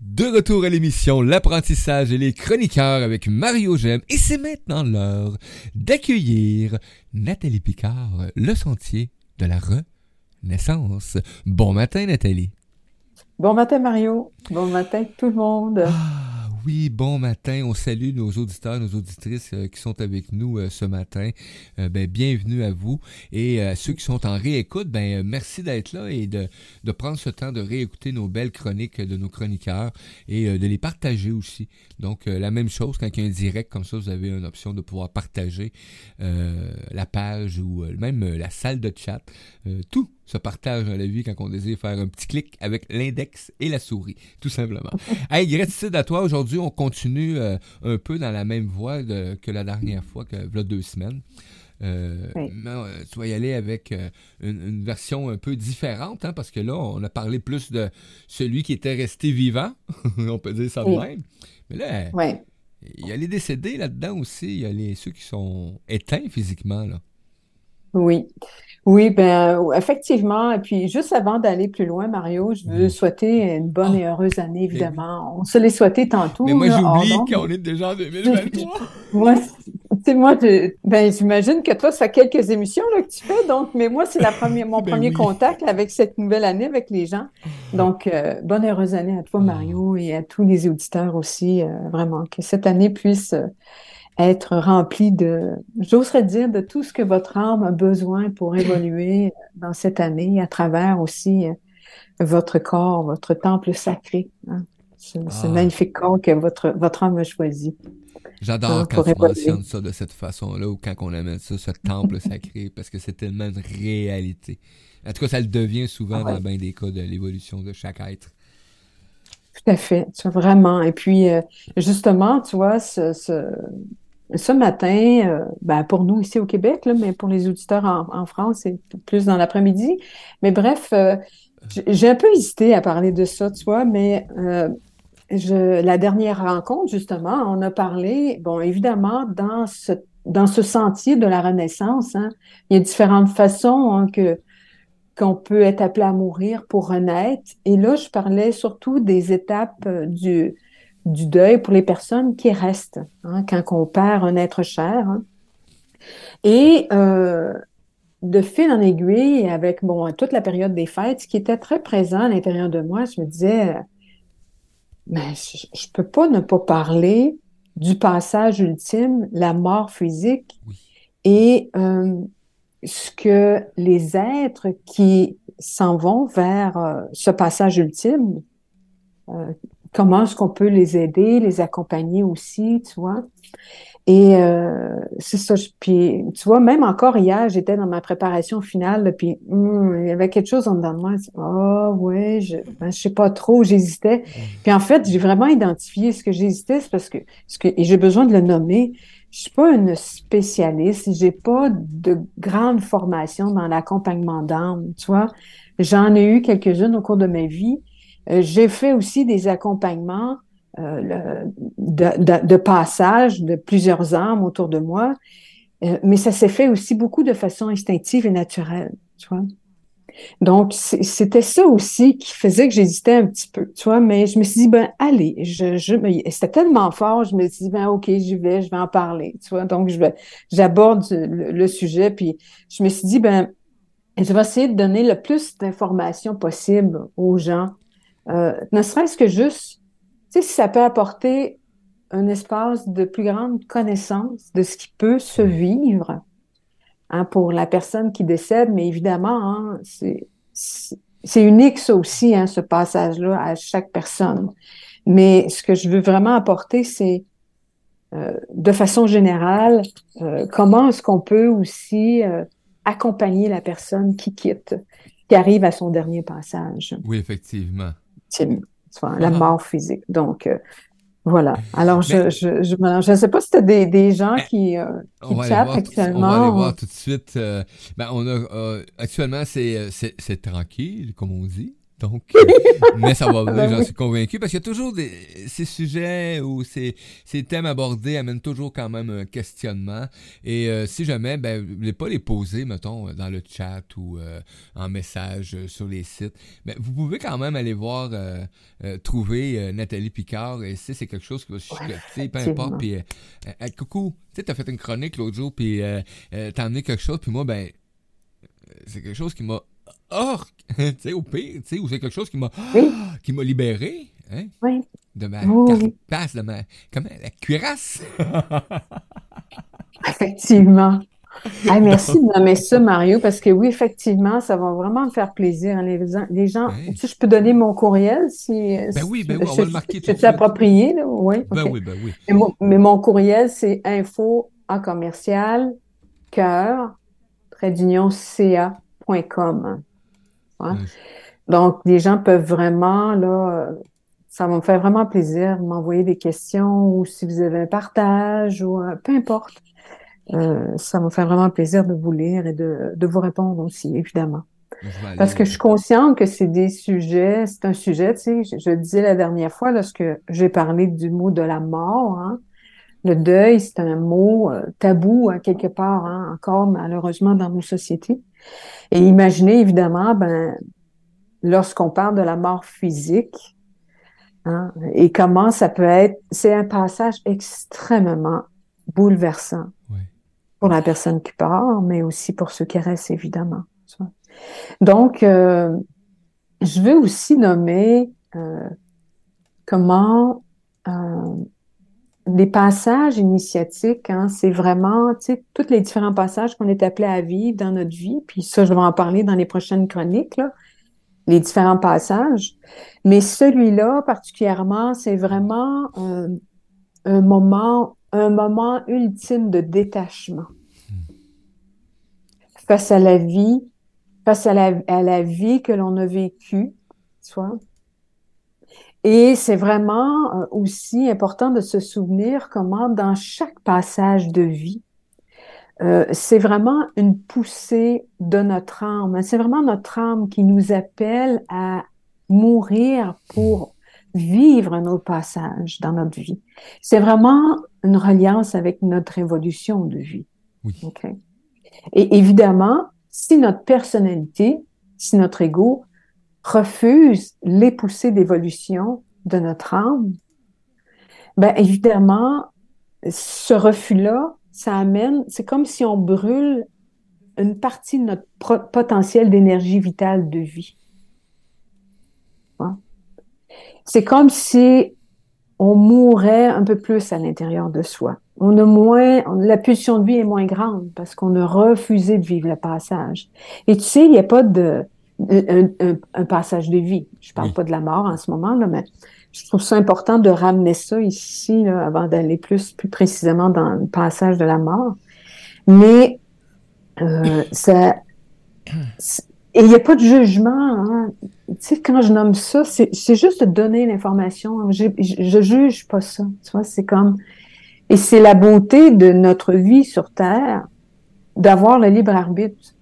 De retour à l'émission L'apprentissage et les chroniqueurs avec Mario Gem. Et c'est maintenant l'heure d'accueillir Nathalie Picard, le sentier de la renaissance. Bon matin, Nathalie. Bon matin, Mario. Bon matin, tout le monde. Ah, oui, bon matin. On salue nos auditeurs, nos auditrices euh, qui sont avec nous euh, ce matin. Euh, ben, bienvenue à vous. Et à ceux qui sont en réécoute, ben, merci d'être là et de, de, prendre ce temps de réécouter nos belles chroniques de nos chroniqueurs et de les partager aussi. Donc, la même chose quand il y a un direct comme ça, vous avez une option de pouvoir partager la page ou même la salle de chat. tout se partage dans la vie quand on désire faire un petit clic avec l'index et la souris, tout simplement. hey, gratitude à toi. Aujourd'hui, on continue euh, un peu dans la même voie que la dernière fois, que là, deux semaines. Euh, euh, tu vas y aller avec une, version un peu différente, hein, parce que là, on a parlé plus de celui qui était resté vivant, on peut dire ça de même. Mais là, il y a les décédés là-dedans aussi, il y a les, ceux qui sont éteints physiquement. Là. Oui. Oui, ben effectivement. Et puis, juste avant d'aller plus loin, Mario, je veux souhaiter une bonne et ah, heureuse année, évidemment. On se l'est souhaité tantôt. Mais moi, j'oublie qu'on est déjà en 2023. moi, tu moi, ben, j'imagine que toi, ça fait quelques émissions là, que tu fais, donc, mais moi, c'est la première, mon ben premier contact avec cette nouvelle année avec les gens. Donc, euh, bonne et heureuse année à toi, ah. Mario, et à tous les auditeurs aussi, euh, vraiment, que cette année puisse euh, être rempli de, j'oserais dire, de tout ce que votre âme a besoin pour évoluer dans cette année, à travers aussi euh, votre corps, votre temple sacré. Hein. Ce, ah. magnifique corps que votre, votre âme a choisi. J'adore hein, quand tu mentionnes ça de cette façon-là, ou quand on amène ça, ce temple sacré, parce que c'est tellement une réalité. En tout cas, ça le devient souvent dans bien des cas de l'évolution de chaque être. Tout à fait, tu vois, vraiment. Et puis, euh, justement, tu vois, ce, ce matin, euh, ben pour nous ici au Québec, là, mais pour les auditeurs en, France, c'est plus dans l'après-midi. Mais bref, euh, j'ai un peu hésité à parler de ça, tu vois, mais euh, je, la dernière rencontre, justement, on a parlé, bon, évidemment, dans ce, dans ce sentier de la Renaissance, hein, il y a différentes façons hein, que qu'on peut être appelé à mourir pour renaître. Et là, je parlais surtout des étapes du, du deuil pour les personnes qui restent hein, quand on perd un être cher. Hein. Et euh, de fil en aiguille, avec bon toute la période des fêtes, ce qui était très présent à l'intérieur de moi, je me disais, mais je, ne peux pas ne pas parler du passage ultime, la mort physique, et euh, ce que les êtres qui s'en vont vers euh, ce passage ultime, comment est-ce qu'on peut les aider, les accompagner aussi, tu vois? Et euh, c'est ça. Puis, tu vois, même encore hier, j'étais dans ma préparation finale, puis hmm, il y avait quelque chose en dedans de moi. Ah oh, ouais, je, ben, je sais pas trop, j'hésitais. Puis en fait, j'ai vraiment identifié ce que j'hésitais, c'est parce que, ce que et j'ai besoin de le nommer. Je suis pas une spécialiste, j'ai pas de grande formation dans l'accompagnement d'âme, tu vois? J'en ai eu quelques-unes au cours de ma vie, j'ai fait aussi des accompagnements euh, de, de, passage de plusieurs âmes autour de moi, euh, mais ça s'est fait aussi beaucoup de façon instinctive et naturelle, tu vois. Donc, c'était ça aussi qui faisait que j'hésitais un petit peu, tu vois, mais je me suis dit, ben, allez, je, je c'était tellement fort, je me suis dit, ben, OK, j'y vais, je vais en parler, tu vois. Donc, j'aborde le, le, sujet, puis je me suis dit, ben, je vais essayer de donner le plus d'informations possible aux gens euh, ne serait-ce que juste, tu sais, si ça peut apporter un espace de plus grande connaissance de ce qui peut se vivre hein, pour la personne qui décède, mais évidemment, hein, c'est unique ça aussi, hein, ce passage-là à chaque personne. Mais ce que je veux vraiment apporter, c'est euh, de façon générale, euh, comment est-ce qu'on peut aussi euh, accompagner la personne qui quitte, qui arrive à son dernier passage. Oui, effectivement la mort physique. Donc, euh, voilà. Alors, je je, je, sais pas si tu as des, des gens qui, euh, qui chattent actuellement. On va aller tout de suite. Euh, ben, on a, actuellement, c'est tranquille, comme on dit. Donc, mais ça va venir, j'en suis convaincu, parce qu'il y a toujours des, ces sujets ou ces, ces thèmes abordés amènent toujours quand même un questionnement. Et euh, si jamais, ben, ne pas les poser, mettons, dans le chat ou euh, en message euh, sur les sites, mais vous pouvez quand même aller voir, trouver Nathalie Picard, et si c'est quelque chose qui va chicoter, peu importe, puis coucou, tu sais, t'as fait une chronique l'autre jour, puis t'as amené quelque chose, puis moi, ben, c'est quelque chose qui m'a oh, tu sais, au pire, tu sais, ou c'est quelque chose qui m'a, qui m'a libéré, hein, oui. de ma carapace, de ma, comment, la cuirasse? Effectivement. merci de nommer ça, Mario, parce que oui, effectivement, ça va vraiment me faire plaisir. Hein, les, les, gens, tu je peux donner mon courriel si. Ben oui, ben oui, on va le marquer. C'est approprié, là? Oui. Ben oui, ben oui. Mais mon, mais mon courriel, c'est info en commercial, cœur, trait d'union, ca Hein? Donc, les gens peuvent vraiment, là, ça va me faire vraiment plaisir de m'envoyer des questions ou si vous avez un partage ou euh, peu importe. Euh, ça me fait vraiment plaisir de vous lire et de, de vous répondre aussi, évidemment. Parce que je suis consciente que c'est des sujets, c'est un sujet, tu sais, je, je, disais la dernière fois lorsque j'ai parlé du mot de la mort, hein, le deuil, c'est un mot euh, tabou à quelque part, hein, encore malheureusement dans nos sociétés. Et imaginez évidemment, ben, lorsqu'on parle de la mort physique, hein, et comment ça peut être, c'est un passage extrêmement bouleversant pour la personne qui part, mais aussi pour ceux qui restent, évidemment. Donc, euh, je veux aussi nommer euh, comment euh, les passages initiatiques, hein, c'est vraiment, tu sais, tous les différents passages qu'on est appelé à vivre dans notre vie, puis ça, je vais en parler dans les prochaines chroniques, là, les différents passages. Mais celui-là, particulièrement, c'est vraiment un, moment, un moment ultime de détachement face à la vie, face à la, à la vie que l'on a vécue, soit et c'est vraiment euh, aussi important de se souvenir comment dans chaque passage de vie, euh, c'est vraiment une poussée de notre âme. C'est vraiment notre âme qui nous appelle à mourir pour vivre un autre passage dans notre vie. C'est vraiment une reliance avec notre évolution de vie. Oui. Et évidemment, si notre personnalité, si notre ego refuse les poussées d'évolution de notre âme, ben évidemment, ce refus-là, ça amène, c'est comme si on brûle une partie de notre potentiel d'énergie vitale de vie. Hein? C'est comme si on mourait un peu plus à l'intérieur de soi. On a moins, la pulsion de vie est moins grande parce qu'on a refusé de vivre le passage. Et tu sais, il n'y a pas de, un, passage de vie. Je parle pas de la mort en ce moment, là, mais je trouve ça important de ramener ça ici là, avant d'aller plus, plus précisément dans le passage de la mort. Mais euh, ça. Et il n'y a pas de jugement. Hein. Tu sais, quand je nomme ça, c'est juste de donner l'information. Je, je, juge pas ça. Tu vois, c'est comme. Et c'est la beauté de notre vie sur Terre d'avoir le libre arbitre.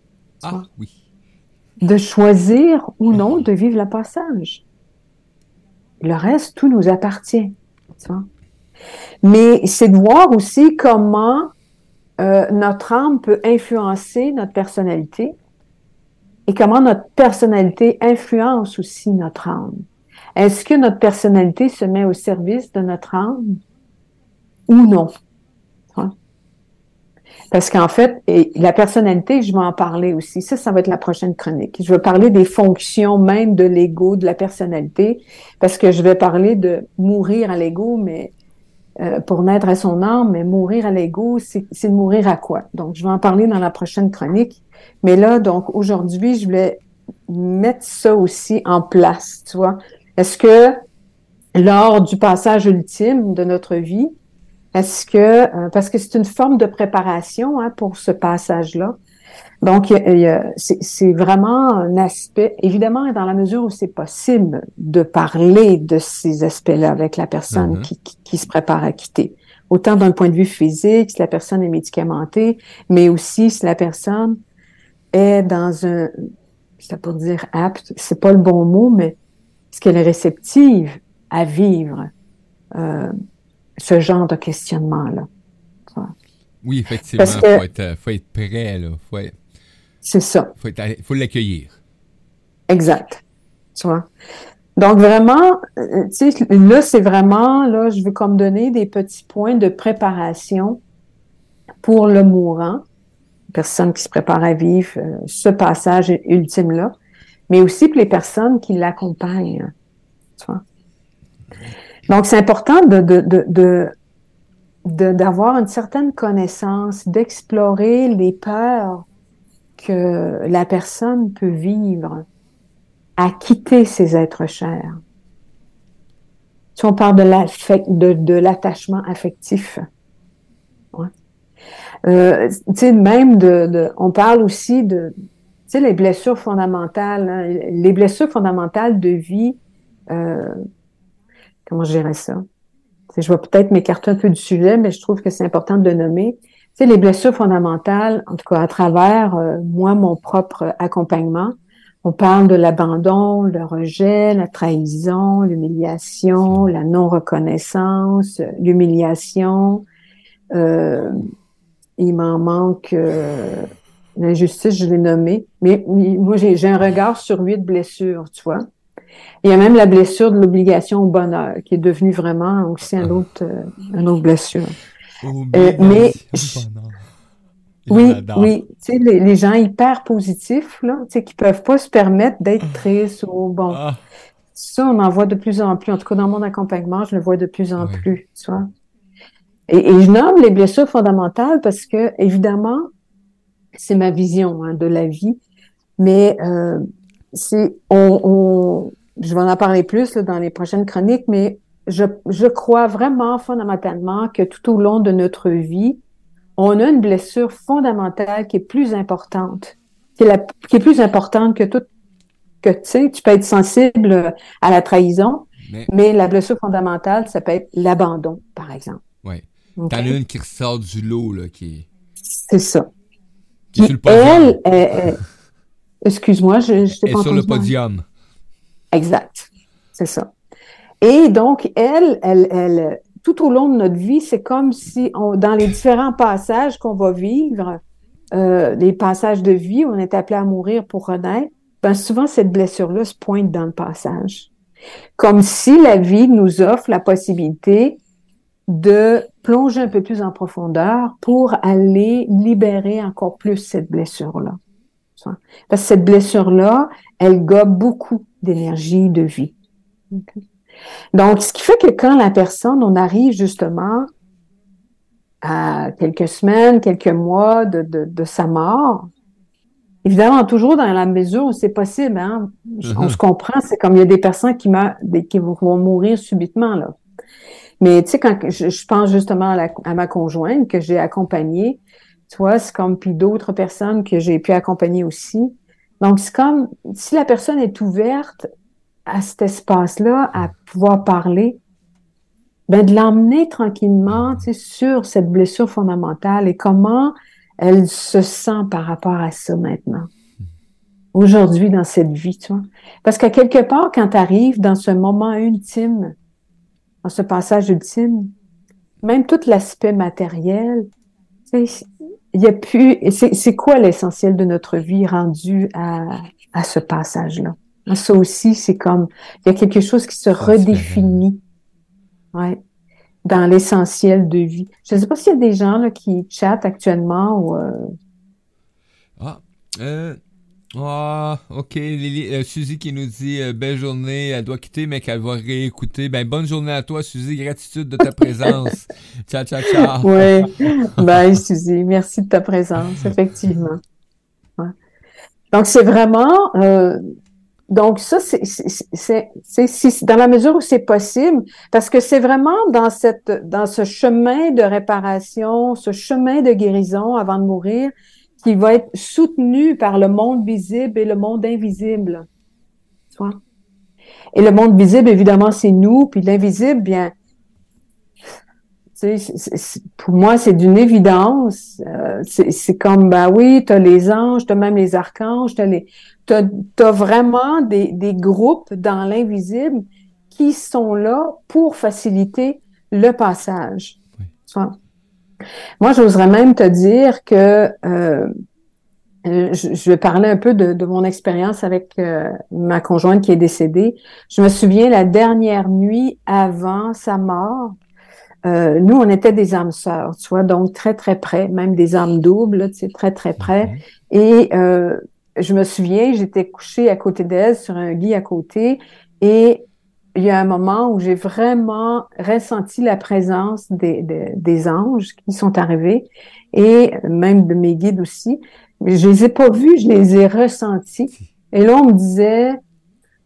Ah, oui de choisir ou non de vivre le passage. Le reste, tout nous appartient. Mais c'est de voir aussi comment euh, notre âme peut influencer notre personnalité et comment notre personnalité influence aussi notre âme. Est-ce que notre personnalité se met au service de notre âme ou non? Parce qu'en fait, et la personnalité, je vais en parler aussi. Ça, ça va être la prochaine chronique. Je vais parler des fonctions même de l'ego, de la personnalité, parce que je vais parler de mourir à l'ego, mais euh, pour naître à son âme, mais mourir à l'ego, c'est de mourir à quoi? Donc, je vais en parler dans la prochaine chronique. Mais là, donc, aujourd'hui, je voulais mettre ça aussi en place, tu vois. Est-ce que lors du passage ultime de notre vie, est-ce que, euh, parce que c'est une forme de préparation hein, pour ce passage-là. Donc, c'est vraiment un aspect, évidemment, dans la mesure où c'est possible de parler de ces aspects-là avec la personne mm-hmm. qui, qui, se prépare à quitter. Autant d'un point de vue physique, si la personne est médicamentée, mais aussi si la personne est dans un, c'est pour dire apte, c'est pas le bon mot, mais est-ce qu'elle est réceptive à vivre euh, ce genre de questionnement-là? Oui, effectivement, il faut, être, faut être prêt, là. Faut c'est ça. Il faut l'accueillir. Exact. Tu vois? Donc vraiment, euh, tu sais, là, c'est vraiment, là, je veux comme donner des petits points de préparation pour le mourant, personne qui se prépare à vivre euh, ce passage ultime-là, mais aussi pour les personnes qui l'accompagnent. Tu vois? Donc, c'est important de, de, de, d'avoir une certaine connaissance, d'explorer les peurs que la personne peut vivre à quitter ses êtres chers. On parle de, de, l'attachement affectif, ouais. euh, même de, on parle aussi de, les blessures fondamentales, hein, les blessures fondamentales de vie, euh, comment je dirais ça? je vais peut-être m'écarter un peu du sujet, mais je trouve que c'est important de le nommer. Tu les blessures fondamentales, en tout cas à travers euh, moi, mon propre accompagnement, on parle de l'abandon, le rejet, la trahison, l'humiliation, la non-reconnaissance, l'humiliation. Euh, il m'en manque euh, l'injustice, je l'ai nommé. Mais moi, j'ai un regard sur huit blessures, tu vois. Il y a même la blessure de l'obligation au bonheur, qui est devenue vraiment aussi un autre, euh, une autre blessure. Euh, mais oui, oui, tu sais, les, gens hyper positifs, là, tu sais, qui peuvent pas se permettre d'être ah. tristes ou bon. Ah. Ça, on en voit de plus en plus. En tout cas, dans mon accompagnement, je le vois de plus en plus, tu vois. Et, je nomme les blessures fondamentales parce que, évidemment, c'est ma vision hein, de la vie, mais euh, c'est on, je vais en parler plus dans les prochaines chroniques, mais je, je crois vraiment fondamentalement que tout au long de notre vie, on a une blessure fondamentale qui est plus importante, qui est, la, qui est plus importante que tout, que tu sais, tu peux être sensible à la trahison, mais, la blessure fondamentale, ça peut être l'abandon, par exemple. Oui. T'en as une qui ressort du lot, là, qui C'est ça. Qui, elle, excuse-moi, je, je t'ai pas sur le podium. Exact. C'est ça. Et donc, elle, elle, elle, tout au long de notre vie, c'est comme si on, dans les différents passages qu'on va vivre, euh, les passages de vie où on est appelé à mourir pour renaître, ben souvent cette blessure-là se pointe dans le passage. Comme si la vie nous offre la possibilité de plonger un peu plus en profondeur pour aller libérer encore plus cette blessure-là. Parce que cette blessure-là, elle gobe beaucoup d'énergie, de vie. Donc, ce qui fait que quand la personne, on arrive justement à quelques semaines, quelques mois de, de, sa mort, évidemment, toujours dans la mesure où c'est possible, hein, on mhm. se comprend, c'est comme il y a des personnes qui, meurent, qui vont mourir subitement, là. Mais tu sais, quand je, pense justement à, à, ma conjointe que j'ai accompagnée, tu vois, c'est comme puis d'autres personnes que j'ai pu accompagner aussi. Donc, c'est comme si la personne est ouverte à cet espace-là, à pouvoir parler, ben, de l'emmener tranquillement sur cette blessure fondamentale et comment elle se sent par rapport à ça maintenant. Aujourd'hui, dans cette vie, tu vois. Parce qu'à quelque part, quand tu arrives dans ce moment ultime, dans ce passage ultime, même tout l'aspect matériel, il y a plus, c'est quoi l'essentiel de notre vie rendu à, à ce passage-là? Ça aussi, c'est comme, il y a quelque chose qui se redéfinit. Ouais. Dans l'essentiel de vie. Je ne sais pas s'il y a des gens là, qui chattent actuellement ou. Euh... Ah, euh, ah, ok. Lily, euh, Suzy qui nous dit euh, belle journée, elle doit quitter, mais qu'elle va réécouter. Ben, bonne journée à toi, Suzy. Gratitude de ta présence. ciao, ciao, ciao. Oui. Bye, Suzy. Merci de ta présence, effectivement. Ouais. Donc, c'est vraiment euh, donc ça, c'est dans la mesure où c'est possible, parce que c'est vraiment dans cette dans ce chemin de réparation, ce chemin de guérison avant de mourir, qui va être soutenu par le monde visible et le monde invisible. Tu vois? Et le monde visible, évidemment, c'est nous, puis l'invisible, bien, pour moi, c'est d'une évidence. Euh, c'est comme, bah oui, tu as les anges, tu as même les archanges, tu les... as, vraiment des, des groupes dans l'invisible qui sont là pour faciliter le passage. Moi, j'oserais même te dire que euh, je, vais parler un peu de, de mon expérience avec euh, ma conjointe qui est décédée. Je me souviens la dernière nuit avant sa mort, euh, nous, on était des âmes sœurs, tu vois, donc très, très près, même des âmes doubles, tu sais, très, très près. Mhm. Et euh, je me souviens, j'étais couchée à côté d'elle sur un lit à côté et il y a un moment où j'ai vraiment ressenti la présence des, des, des, anges qui sont arrivés et même de mes guides aussi. Mais je les ai pas vus, je les ai ressentis. Et là, on me disait,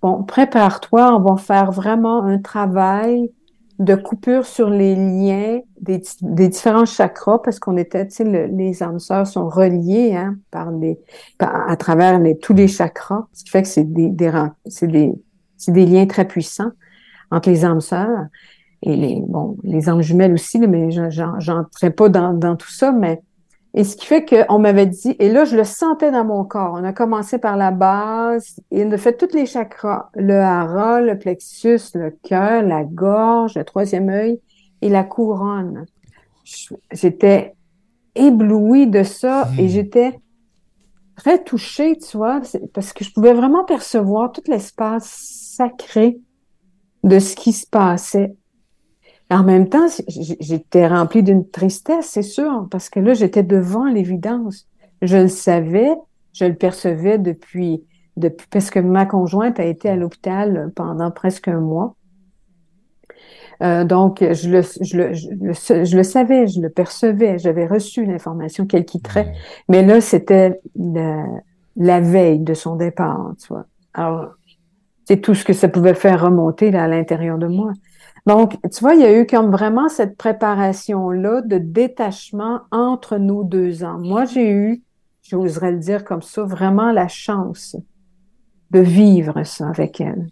bon, prépare-toi, on va faire vraiment un travail de coupure sur les liens des, des différents chakras parce qu'on était, tu sais, les âmes sœurs sont reliées hein, par les, à travers tous les chakras, ce qui fait que c'est des, des c'est des, c'est des liens très puissants entre les âmes sœurs et les, bon, les âmes jumelles aussi, mais j'entrais pas dans, dans tout ça, mais et ce qui fait qu'on m'avait dit, et là, je le sentais dans mon corps. On a commencé par la base, et on a fait tous les chakras, le hara, le plexus, le cœur, la gorge, le troisième œil et la couronne. J'étais éblouie de ça et hmm. j'étais très touchée, tu vois, parce que je pouvais vraiment percevoir tout l'espace sacré de ce qui se passait en même temps, j'étais remplie d'une tristesse, c'est sûr, parce que là, j'étais devant l'évidence. Je le savais, je le percevais depuis, depuis, parce que ma conjointe a été à l'hôpital pendant presque un mois. Euh, donc, je le, je, le, je, le, savais, je le percevais, j'avais reçu l'information qu'elle quitterait. Mais là, c'était la, la, veille de son départ, tu vois. Alors, c'est tout ce que ça pouvait faire remonter là, à l'intérieur de moi. Donc, tu vois, il y a eu comme vraiment cette préparation-là de détachement entre nos deux ans. Moi, j'ai eu, j'oserais le dire comme ça, vraiment la chance de vivre ça avec elle.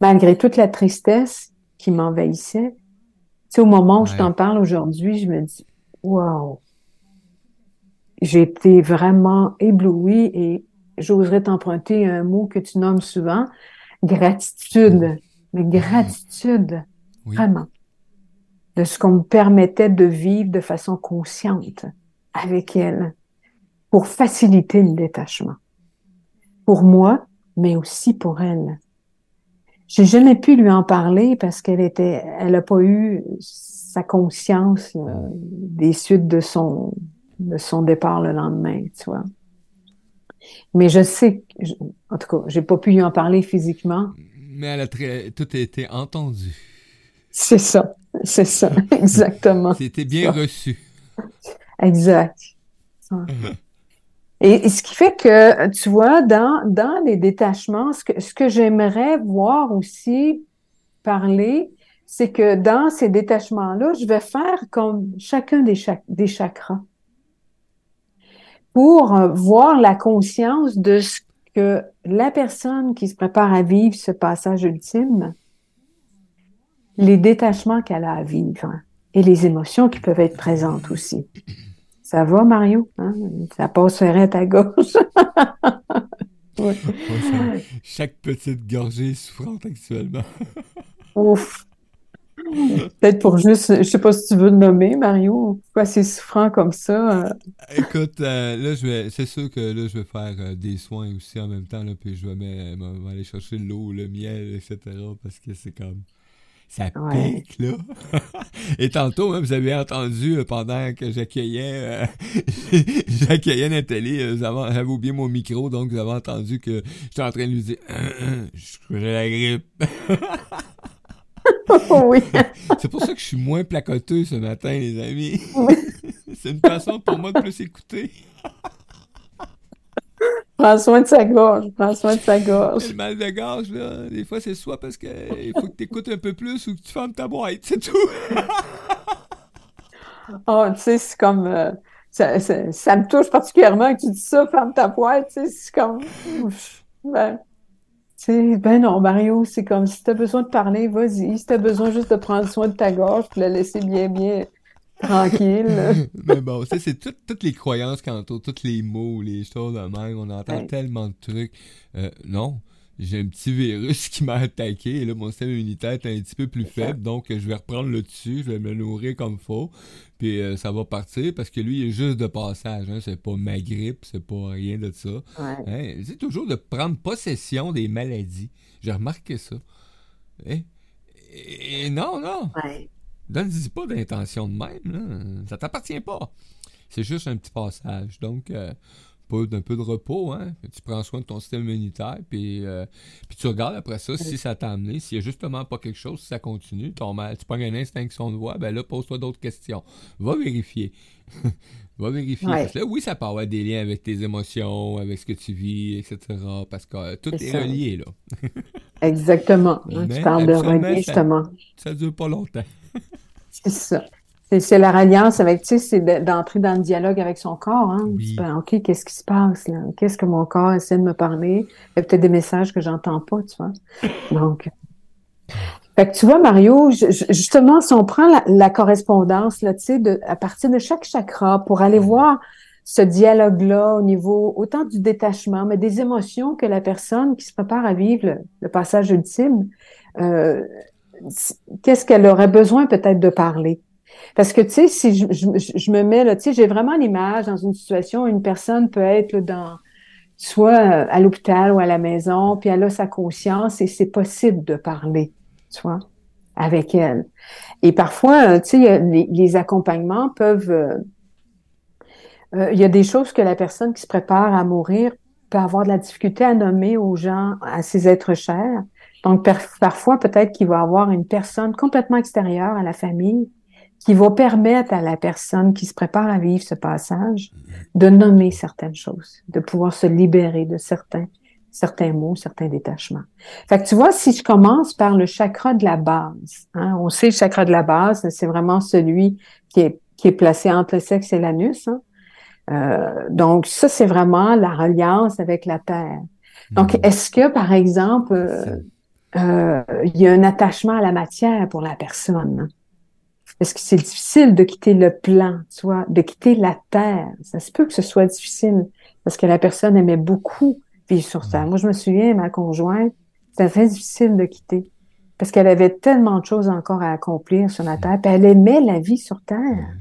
Malgré toute la tristesse qui m'envahissait, tu sais, au moment où je t'en parle aujourd'hui, je me dis, wow, j'ai été vraiment éblouie et j'oserais t'emprunter un mot que tu nommes souvent, gratitude. Mais gratitude Vraiment. De ce qu'on me permettait de vivre de façon consciente avec elle pour faciliter le détachement. Pour moi, mais aussi pour elle. J'ai jamais pu lui en parler parce qu'elle était, elle a pas eu sa conscience euh, des suites de son, de son départ le lendemain, tu vois. Mais je sais, en tout cas, j'ai pas pu lui en parler physiquement. Mais elle a très, tout a été entendu. C'est ça, c'est ça, exactement. C'était bien reçu. Exact. Et, ce qui fait que, tu vois, dans, dans les détachements, ce que, ce que j'aimerais voir aussi parler, c'est que dans ces détachements-là, je vais faire comme chacun des, des chakras pour euh, voir la conscience de ce que la personne qui se prépare à vivre ce passage ultime les détachements qu'elle a à vivre et les émotions qui peuvent être présentes aussi. Ça va, Mario? Hein? Ça passerait à ta gauche. Chaque petite gorgée est souffrante actuellement. Ouf. Peut-être pour juste, je sais pas si tu veux le nommer, Mario, pourquoi c'est souffrant comme ça? Euh? Écoute, euh, là, je vais, c'est sûr que là, je vais faire euh, des soins aussi en même temps, là, puis je vais aller chercher l'eau, le miel, etc., parce que c'est comme, ça pique, là. Et tantôt, hein, vous avez entendu euh, pendant que j'accueillais euh, j'accueillais Nathalie, euh, j'avais oublié mon micro, donc vous avez entendu que j'étais en train de lui dire j'ai la grippe. oui. C'est pour ça que je suis moins placoteux ce matin, les amis. C'est une façon pour moi de plus écouter. Prends soin de sa gorge, prends soin de sa gorge. Le mal de gorge, là, des fois, c'est soit parce qu'il faut que tu écoutes un peu plus ou que tu fermes ta boîte, c'est tout. oh, tu sais, c'est comme. Euh, ça, ça, me touche particulièrement que tu dis ça, ferme ta boîte, tu sais, c'est comme. Ben, ben non, Mario, c'est comme si tu as besoin de parler, vas-y. Si tu as besoin juste de prendre soin de ta gorge, puis la laisser bien, bien tranquille. Mais bon, ça, c'est toutes les croyances quant au, tous les mots, les choses de même. On entend tellement de trucs. Euh, non, j'ai un petit virus qui m'a attaqué et là, mon système immunitaire est un petit peu plus faible. Donc, je vais reprendre le dessus, je vais me nourrir comme faut. Puis euh, ça va partir parce que lui, il est juste de passage. Hein, c'est pas ma grippe, c'est pas rien de ça. Hein, c'est toujours de prendre possession des maladies. J'ai remarqué ça. Hein? Et, non, non. Donne-y pas d'intention de même. Là. Ça t'appartient pas. C'est juste un petit passage. Donc, euh, d'un peu de repos, hein? Tu prends soin de ton système immunitaire, puis, euh, puis tu regardes après ça si ça t'a amené. S'il n'y a justement pas quelque chose, si ça continue, ton mal, tu prends une extinction de voix, ben là, pose-toi d'autres questions. Va vérifier. Va vérifier. Parce que là, oui, ça peut avoir des liens avec tes émotions, avec ce que tu vis, etc. Parce que euh, tout est, relié, là. Exactement. Hein, tu parles de relier, justement. Ça ne dure pas longtemps. C'est ça. C'est la ralliance avec, tu sais, c'est d'entrer dans le dialogue avec son corps. Hein. Ben, OK, qu'est-ce qui se passe là? Qu'est-ce que mon corps essaie de me parler? Il y a peut-être des messages que j'entends pas, tu vois. Donc, fait que tu vois, Mario, justement, si on prend la, correspondance, là, tu sais, de, à partir de chaque chakra pour aller voir ce dialogue-là au niveau autant du détachement, mais des émotions que la personne qui se prépare à vivre le, passage ultime, euh, qu'est-ce qu'elle aurait besoin peut-être de parler? Parce que, tu sais, si je, je, me mets là, tu sais, j'ai vraiment l'image dans une situation où une personne peut être dans, soit euh, à l'hôpital ou à la maison, puis elle a sa conscience et c'est possible de parler, tu vois, avec elle. Et parfois, euh, tu sais, les, les, accompagnements peuvent... Euh, il y a des choses que la personne qui se prépare à mourir peut avoir de la difficulté à nommer aux gens, à ses êtres chers. Donc, parfois, peut-être qu'il va avoir une personne complètement extérieure à la famille qui va permettre à la personne qui se prépare à vivre ce passage de nommer certaines choses, de pouvoir se libérer de certains certains mots, certains détachements. Fait que tu vois, si je commence par le chakra de la base, hein, on sait le chakra de la base, c'est vraiment celui qui est, qui est placé entre le sexe et l'anus. Hein. Euh, donc ça, c'est vraiment la reliance avec la terre. Donc, hmm. est-ce que, par exemple, euh, euh, il y a un attachement à la matière pour la personne? Est-ce que c'est difficile de quitter le plan, tu vois, de quitter la terre? Ça se peut que ce soit difficile parce que la personne aimait beaucoup vivre sur terre. Moi, je me souviens, ma conjointe, c'était très difficile de quitter parce qu'elle avait tellement de choses encore à accomplir sur la terre, puis elle aimait la vie sur terre.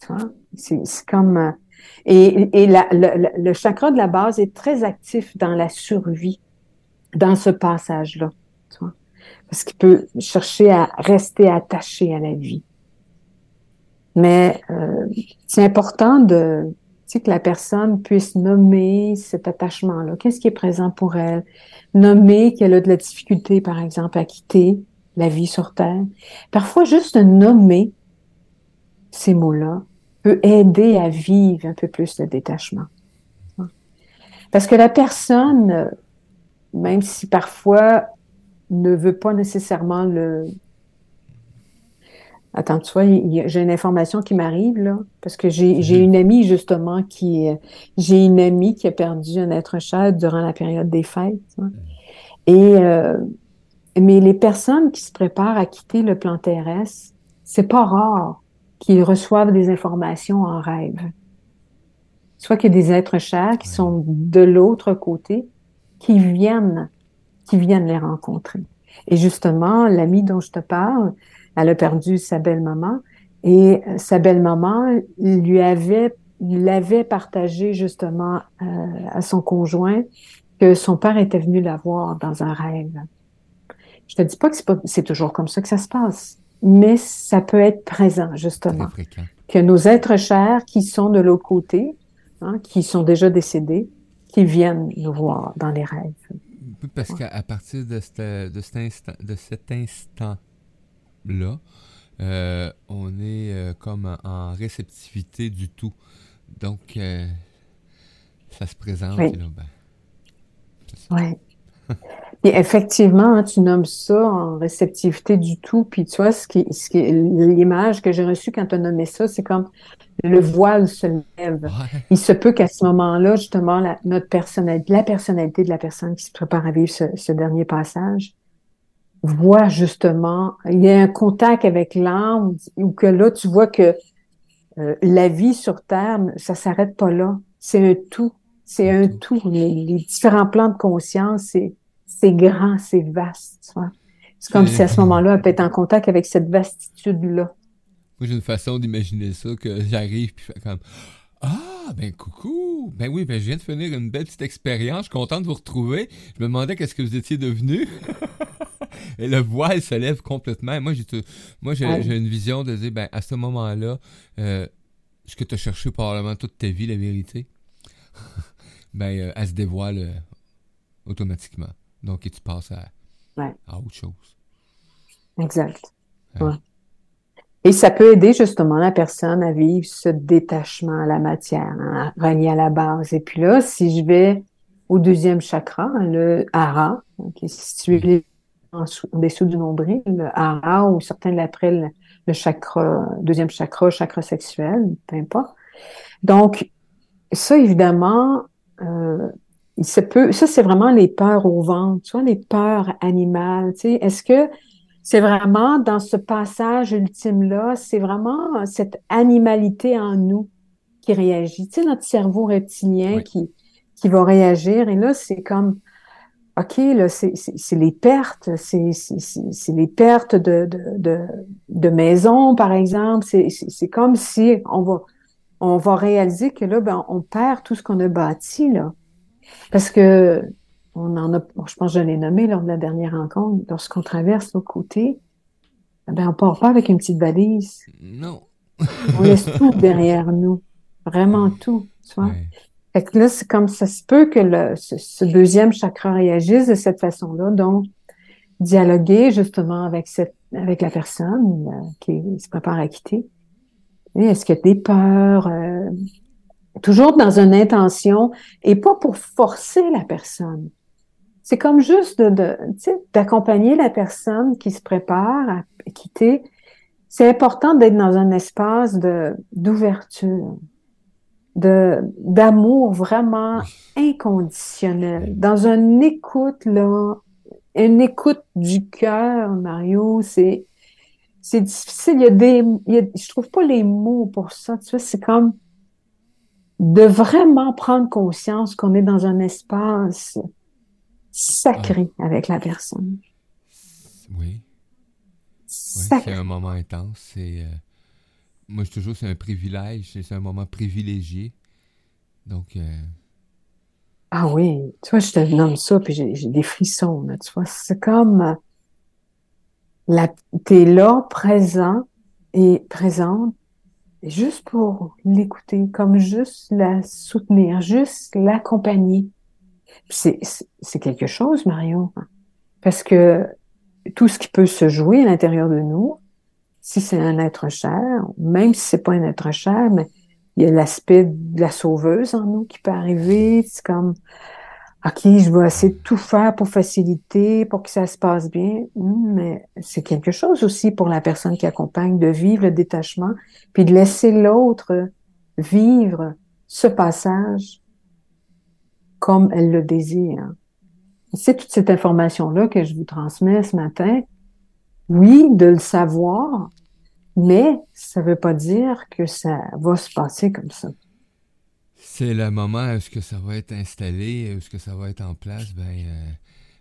Tu vois? C'est comme... Euh, et, et la, le chakra de la base est très actif dans la survie, dans ce passage-là parce qu'il peut chercher à rester attaché à la vie. Mais euh, c'est important de que la personne puisse nommer cet attachement-là. Qu'est-ce qui est présent pour elle? Nommer qu'elle a de la difficulté, par exemple, à quitter la vie sur Terre. Parfois, juste nommer ces mots-là peut aider à vivre un peu plus le détachement. Parce que la personne, même si parfois ne veut pas nécessairement le. Attends, tu vois, j'ai une information qui m'arrive là, parce que j'ai mhm. une amie justement qui, j'ai une amie qui a perdu un être cher durant la période des fêtes. Mhm. Et euh, mais les personnes qui se préparent à quitter le plan terrestre, c'est pas rare qu'ils reçoivent des informations en rêve. Soit qu'il y a des êtres chers qui sont de l'autre côté, qui viennent qui viennent les rencontrer. Et justement, l'amie dont je te parle, elle a perdu sa belle-maman et euh, sa belle-maman lui avait l'avait partagé justement euh, à son conjoint que son père était venu la voir dans un rêve. Je te dis pas que c'est toujours comme ça que ça se passe, mais ça peut être présent justement que nos êtres chers qui sont de l'autre côté, hein, qui sont déjà décédés, qui viennent nous voir dans les rêves parce qu'à partir de, de, cet instant, de cet instant-là, euh, on est euh, comme en, réceptivité du tout. Donc, euh, ça se présente. Oui. Ben, Et effectivement, hein, tu nommes ça en réceptivité du tout. Puis tu vois, ce qui, ce qui l'image que j'ai reçue quand tu as nommé ça, c'est comme le voile se lève. Il se peut qu'à ce moment-là, justement, la, notre personnalité, la personnalité de la personne qui se prépare à vivre ce, dernier passage voit justement, il y a un contact avec l'âme, ou que là, tu vois que euh, la vie sur Terre, ça s'arrête pas là. C'est un tout. C'est un tout. Les, différents plans de conscience, c'est, c'est grand, c'est vaste. C'est comme si à ce moment-là, elle peut être en contact avec cette vastitude-là. Moi, j'ai une façon d'imaginer ça, que j'arrive, puis je fais comme Ah, ben coucou! Ben oui, ben je viens de finir une belle petite expérience, je suis content de vous retrouver. Je me demandais qu'est-ce que vous étiez devenu. Et le voile se lève complètement. moi, j'ai, moi, j'ai, une vision de dire, ben, à ce moment-là, euh, ce que tu as cherché probablement toute ta vie, la vérité, ben, euh, elle se dévoile euh, automatiquement. Donc, et tu passes à, à autre chose. Exact. Ouais. Et ça peut aider justement la personne à vivre ce détachement à la matière, hein, à relier à la base. Et puis là, si je vais au deuxième chakra, le hara, qui est situé en dessous du nombril, le hara, ou certains l'appellent le chakra, deuxième chakra, chakra sexuel, peu importe. Donc, ça, évidemment, euh, ça peut, ça, c'est vraiment les peurs au ventre, tu vois, les peurs animales, tu sais. Est-ce que c'est vraiment dans ce passage ultime-là, c'est vraiment cette animalité en nous qui réagit. Tu sais, notre cerveau reptilien qui, qui va réagir. Et là, c'est comme, OK, là, c'est les pertes, c'est les pertes de, de, de, de maison, par exemple. C'est comme si on va, on va réaliser que là, ben, on perd tout ce qu'on a bâti, là. Parce que on en a, je pense que je l'ai nommé lors de la dernière rencontre, lorsqu'on traverse nos côtés, eh ben, on part pas avec une petite valise. Non. on laisse tout derrière nous. Vraiment tout, tu vois. Fait que là, c'est comme ça se peut que le, ce, deuxième chakra réagisse de cette façon-là. Donc, dialoguer justement avec cette, avec la personne euh, qui se prépare à quitter. Est-ce qu'il y a des peurs? Euh, toujours dans une intention et pas pour forcer la personne. C'est comme juste de, d'accompagner la personne qui se prépare à quitter. C'est important d'être dans un espace de, d'ouverture, de, d'amour vraiment inconditionnel, dans une écoute, là, une écoute du cœur, Mario, c'est, c'est difficile. Il y a des, il y a, je trouve pas les mots pour ça. Tu vois, c'est comme de vraiment prendre conscience qu'on est dans un espace sacré avec la personne. Oui. c'est un moment intense. C'est, euh, moi, je toujours, c'est un privilège. C'est un moment privilégié. Donc. Euh, ah oui, tu vois, je te nomme ça, puis j'ai des frissons, là, tu vois. C'est comme. Euh, la, t'es là, présent et présente, juste pour l'écouter, comme juste la soutenir, juste l'accompagner. C'est quelque chose, Marion, parce que tout ce qui peut se jouer à l'intérieur de nous, si c'est un être cher, même si c'est pas un être cher, mais il y a l'aspect de la sauveuse en nous qui peut arriver. C'est comme, OK, je vais essayer de tout faire pour faciliter, pour que ça se passe bien. Hmm, mais c'est quelque chose aussi pour la personne qui accompagne de vivre le détachement, puis de laisser l'autre vivre ce passage comme elle le désire. C'est toute cette information-là que je vous transmets ce matin. Oui, de le savoir, mais ça ne veut pas dire que ça va se passer comme ça. C'est le moment où ce que ça va être installé, où ce que ça va être en place, ben euh,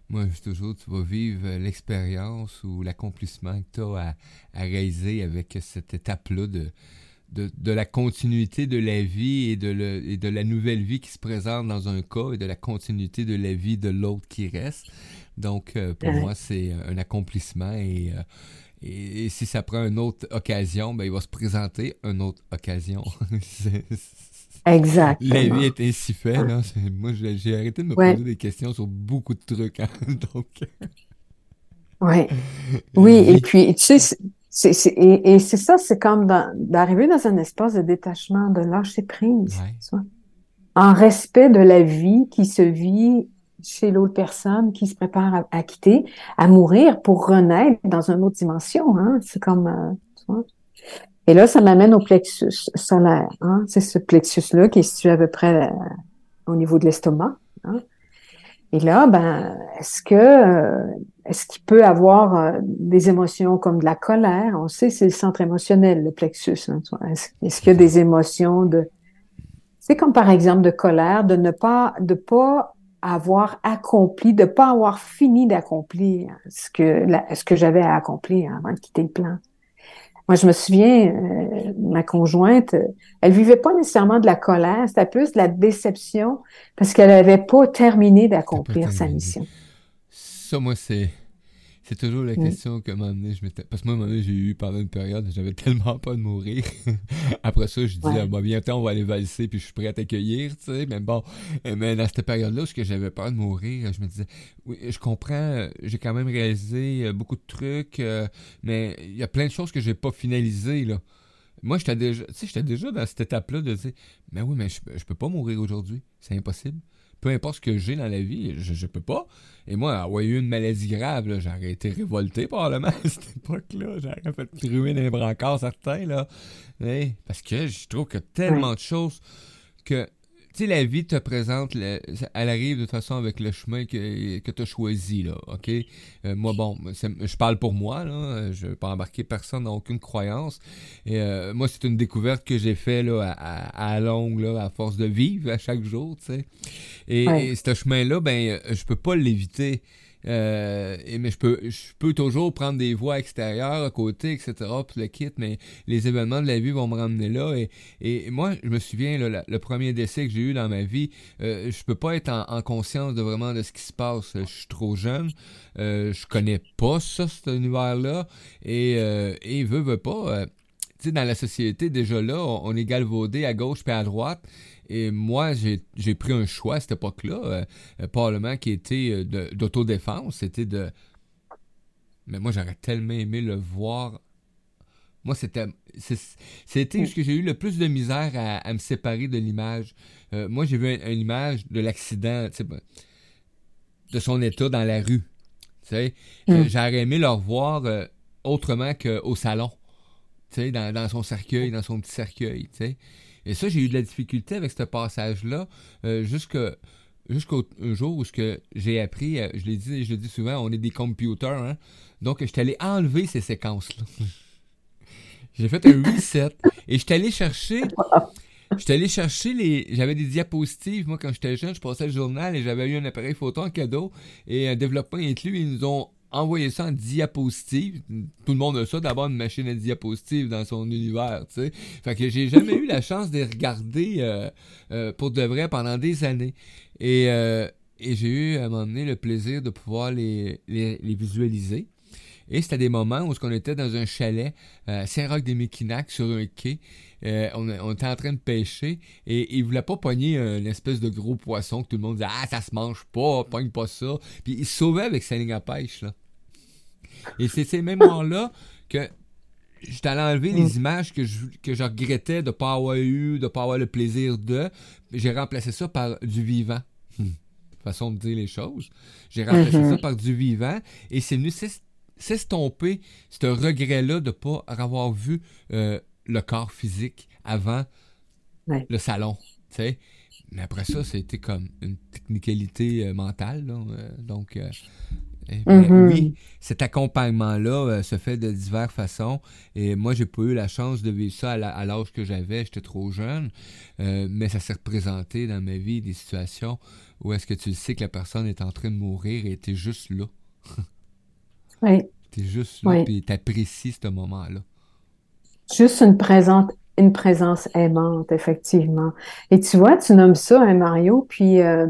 moi je toujours tu vas vivre l'expérience ou l'accomplissement que tu as à, à réaliser avec cette étape-là de, de, la continuité de la vie et de, le, et de la nouvelle vie qui se présente dans un cas et de la continuité de la vie de l'autre qui reste. Donc, euh, pour moi, c'est un accomplissement et, euh, et, si ça prend une autre occasion, ben, il va se présenter une autre occasion. exact. La vie est ainsi faite. Moi, j'ai arrêté de me poser des questions sur beaucoup de trucs. Hein, donc... ouais. Oui, et puis, tu sais, et, c'est ça, c'est comme d'arriver dans un espace de détachement, de lâcher prise, en respect de la vie qui se vit chez l'autre personne qui se prépare à, quitter, à mourir pour renaître dans une autre dimension. Hein? C'est comme... Euh, et là, ça m'amène au plexus solaire. Hein? C'est ce plexus-là qui est situé à peu près euh, au niveau de l'estomac. Hein? Et là, ben, est-ce que euh, est-ce qu'il peut avoir euh, des émotions comme de la colère? On sait c'est le centre émotionnel, le plexus. Hein, est-ce, qu'il y a des émotions de c'est comme par exemple de colère, de ne pas de pas avoir accompli, de pas avoir fini d'accomplir ce que ce que j'avais à accomplir avant de quitter le plan. Moi, je me souviens, euh, ma conjointe, elle vivait pas nécessairement de la colère, c'était plus de la déception parce qu'elle n'avait pas terminé d'accomplir sa mission. Ça, moi, c'est c'est toujours la mm. question que m'a amené. Je Parce que moi, j'ai eu pendant une période, j'avais tellement pas de mourir. Après ça, je disais, bah, bientôt, on va aller valser, puis je suis prêt à t'accueillir, tu sais. Mais bon, mais dans cette période-là, que j'avais peur de mourir, je me disais, oui, je comprends, j'ai quand même réalisé euh, beaucoup de trucs, euh, mais il y a plein de choses que j'ai pas finalisées, là. Moi, j'étais déjà, tu sais, j'étais déjà dans cette étape-là de dire, mais oui, mais je, je peux pas mourir aujourd'hui. C'est impossible peu importe ce que j'ai dans la vie, je, je peux pas. Et moi, avoir eu une maladie grave, j'aurais été révolté probablement à cette époque-là. J'aurais fait truer dans les brancards certains, là. parce que je trouve que tellement de choses que tu sais, la vie te présente, elle arrive de toute façon avec le chemin que, que tu as choisi, là, OK? Euh, moi, bon, je parle pour moi, là, je ne vais pas embarquer personne dans aucune croyance. Et euh, moi, c'est une découverte que j'ai fait là, à, à, longue, là, à force de vivre à chaque jour, tu sais. Et, et, ce chemin-là, ben, je peux pas l'éviter. Euh, mais je peux, je peux toujours prendre des voies extérieures à côté, etc. Puis le kit, mais les événements de la vie vont me ramener là. Et, et moi, je me souviens, le premier décès que j'ai eu dans ma vie, euh, je peux pas être en, conscience de vraiment de ce qui se passe. Je suis trop jeune. Euh, je connais pas ça, cet univers-là. Et, euh, et veut, veut pas. Euh, tu sais, dans la société, déjà là, on, on est galvaudé à gauche puis à droite. Et moi, j'ai pris un choix à cette époque-là, euh, euh Parlement qui était euh, d'autodéfense, c'était de... Mais moi, j'aurais tellement aimé le voir. Moi, c'était c'était ce que j'ai eu le plus de misère à, me séparer de l'image. Euh, moi, j'ai vu une image de l'accident, de son état dans la rue. Mm. J'aurais aimé le revoir autrement qu'au salon. Dans, dans son cercueil, dans son petit cercueil. Et ça, j'ai eu de la difficulté avec ce passage-là euh, jusqu'au jour où j'ai appris, euh, je l'ai dit, je le dis souvent, on est des computers, hein? donc je suis allé enlever ces séquences-là. j'ai fait un reset et je suis allé chercher. Je allé chercher les. J'avais des diapositives. Moi, quand j'étais jeune, je passais le journal et j'avais eu un appareil photo en cadeau. Et un développement inclus, ils nous ont envoyer ça en diapositive. Tout le monde a ça, d'abord une machine à diapositive dans son univers, tu sais. Fait que j'ai jamais eu la chance de les regarder euh, euh, pour de vrai pendant des années. Et, euh, et j'ai eu à un moment donné le plaisir de pouvoir les, visualiser. Et c'était des moments où on était dans un chalet à Saint-Roch-des-Méquinacs sur un quai. On, on, était en train de pêcher et il voulait pas pogner une espèce de gros poisson que tout le monde disait Ah, ça se mange pas, pogne pas ça. Puis il sauvait avec sa ligne à pêche. Là. Et c'est ces mémoires-là que j'étais allé enlever les mm. images que je, que je regrettais de ne pas avoir eu, de ne pas avoir le plaisir de. J'ai remplacé ça par du vivant. Hmm. Façon de dire les choses. J'ai remplacé mm-hmm. ça par du vivant et c'est venu s'estomper ce regret-là de ne pas avoir vu euh, le corps physique avant le salon. Mais après ça, c'était comme une technicalité euh, mentale. Euh, donc, eh mm-hmm. Oui, cet accompagnement-là euh, se fait de diverses façons. Et moi, j'ai pas eu la chance de vivre ça à l'âge que j'avais. J'étais trop jeune. Euh, mais ça s'est représenté dans ma vie des situations où est-ce que tu sais que la personne est en train de mourir et tu es juste là. oui. Tu es juste là et tu apprécies ce moment-là. Juste une présence, une présence aimante, effectivement. Et tu vois, tu nommes ça, hein, Mario, puis... Euh,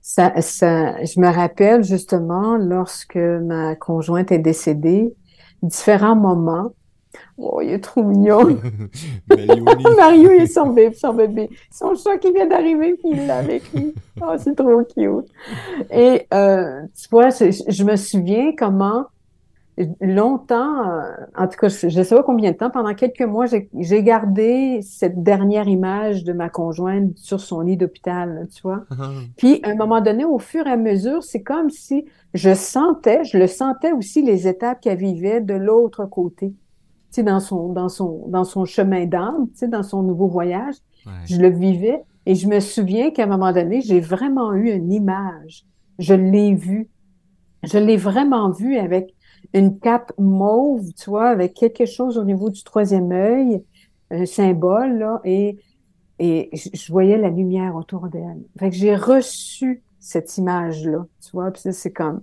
ça, ça, je me rappelle justement lorsque ma conjointe est décédée, différents moments. Oh, il est trop mignon. Mario est son bébé, son bébé. Son chat qui vient d'arriver, puis il l'a avec lui. Oh, c'est trop cute. Et euh, tu vois, je me souviens comment longtemps, euh, en tout cas, je ne sais pas combien de temps, pendant quelques mois, j'ai gardé cette dernière image de ma conjointe sur son lit d'hôpital, tu vois. Ah. Puis, à un moment donné, au fur et à mesure, c'est comme si je sentais, je le sentais aussi les étapes qu'elle vivait de l'autre côté, tu sais, dans son, dans son, dans son chemin d'âme, tu sais, dans son nouveau voyage. Je le vivais et je me souviens qu'à un moment donné, j'ai vraiment eu une image je l'ai vu. Je l'ai vraiment vu avec une cape mauve, tu vois, avec quelque chose au niveau du troisième œil, un symbole, là, et, et je voyais la lumière autour d'elle. Fait que j'ai reçu cette image-là, tu vois, puis c'est comme...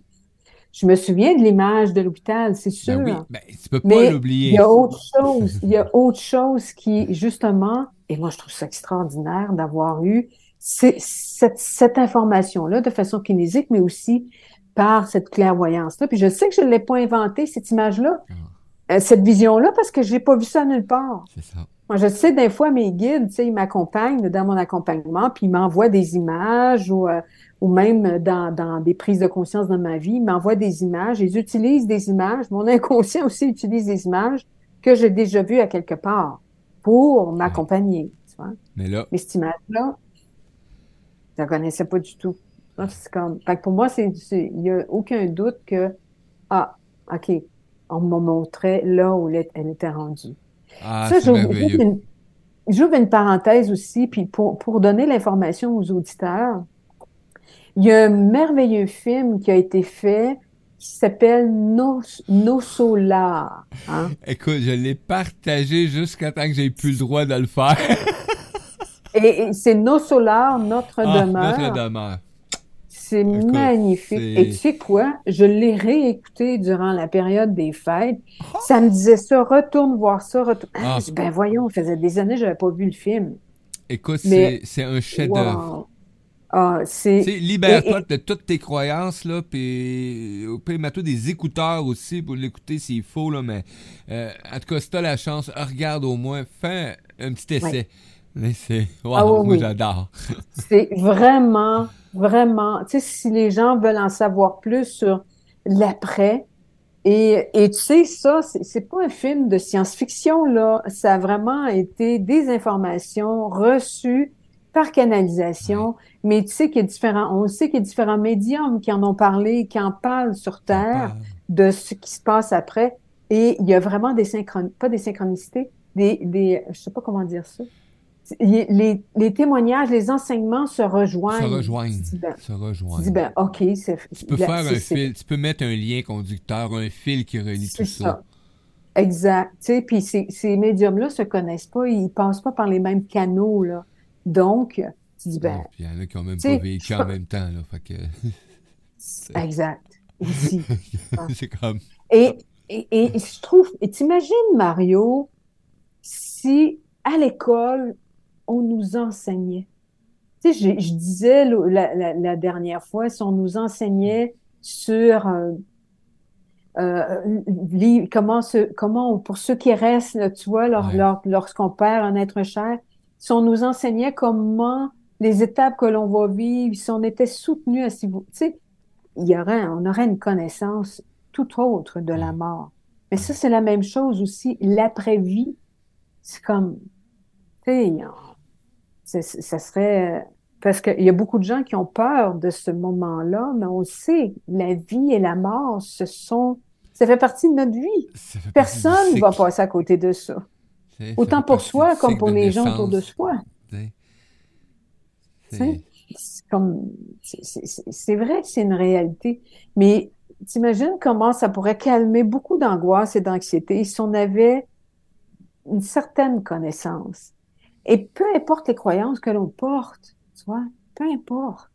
Je me souviens de l'image de l'hôpital, c'est ben sûr. Ben oui, ben, tu peux pas l'oublier. Il y a autre chose, il y a autre chose qui, justement, et moi je trouve ça extraordinaire d'avoir eu cette, cette information-là de façon kinésique, mais aussi par cette clairvoyance-là. Puis je sais que je ne l'ai pas inventé, cette image-là, ah. euh, cette vision-là, parce que je n'ai pas vu ça nulle part. C'est ça. Moi, je sais, des fois, mes guides, tu sais, ils m'accompagnent dans mon accompagnement, puis ils m'envoient des images ou, euh, ou même dans, dans, des prises de conscience dans ma vie, ils m'envoient des images, ils utilisent des images. Mon inconscient aussi utilise des images que j'ai déjà vues à quelque part pour m'accompagner. Tu vois? Mais là. Mais cette image-là, je ne la connaissais pas du tout. C'est comme, pour moi, c'est, il n'y a aucun doute que, ah, OK, on m'a montré là où elle était rendue. Ah, ça, j'ouvre une, une, parenthèse aussi, puis pour, pour donner l'information aux auditeurs, il y a un merveilleux film qui a été fait qui s'appelle Nos, Nos Solar. Hein. Écoute, je l'ai partagé jusqu'à temps que j'ai plus le droit de le faire. et, c'est Nos Solar, notre ah, demeure. Notre demeure. C'est magnifique. Et tu sais quoi? Je l'ai réécouté durant la période des fêtes. Ça me disait ça, retourne voir ça, retourne. Ah, ah. ben voyons, ça faisait des années que je n'avais pas vu le film. Écoute, c'est un chef-d'œuvre. Ah, c'est. Libère-toi de toutes tes croyances, là, puis mets-toi des écouteurs aussi pour l'écouter s'il faut, là, mais euh, en tout cas, si tu as la chance, regarde au moins, fais un petit essai. C'est. Wow, moi, j'adore. c'est vraiment Vraiment. Tu sais, si les gens veulent en savoir plus sur l'après, et, et tu sais, ça, c'est pas un film de science-fiction, là. Ça a vraiment été des informations reçues par canalisation, mais tu sais qu'il y a différents, on sait qu'il y a différents médiums qui en ont parlé, qui en parlent sur Terre de ce qui se passe après. Et il y a vraiment des synchron... pas des synchronicités, des, des, je sais pas comment dire ça, les, les, témoignages, les enseignements se rejoignent. Se rejoignent. Ben, se rejoignent. Tu dis, ben, OK, c'est. Tu peux faire un fil, tu peux mettre un lien conducteur, un fil qui relie tout ça. ça. Exact. Tu sais, puis ces, ces médiums-là se connaissent pas, ils passent pas par les mêmes canaux, là. Donc, tu dis, ben. puis il y en a qui ont même pas vécu en même temps, là. Fait que. exact. Aussi. c'est comme. Et, et, et je trouve, et t'imagines, Mario, si à l'école, on nous enseignait. Tu sais, je, disais la, dernière fois, si on nous enseignait sur euh, euh, comment, comment pour ceux qui restent, tu vois, lorsqu'on perd un être cher, si on nous enseignait comment les étapes que l'on va vivre, si on était soutenu à si vous, tu sais, il y aurait, on aurait une connaissance tout autre de la mort. Mais ça, c'est la même chose aussi. L'après-vie, c'est comme, tu sais, ça serait parce qu'il y a beaucoup de gens qui ont peur de ce moment-là, mais on sait, la vie et la mort, ce sont, ça fait partie de notre vie. Personne ne va passer à côté de ça. Autant pour soi comme pour les gens autour de soi. C'est comme, c'est vrai que c'est une réalité, mais t'imagines comment ça pourrait calmer beaucoup d'angoisse et d'anxiété si on avait une certaine connaissance et peu importe les croyances que l'on porte, tu vois, peu importe.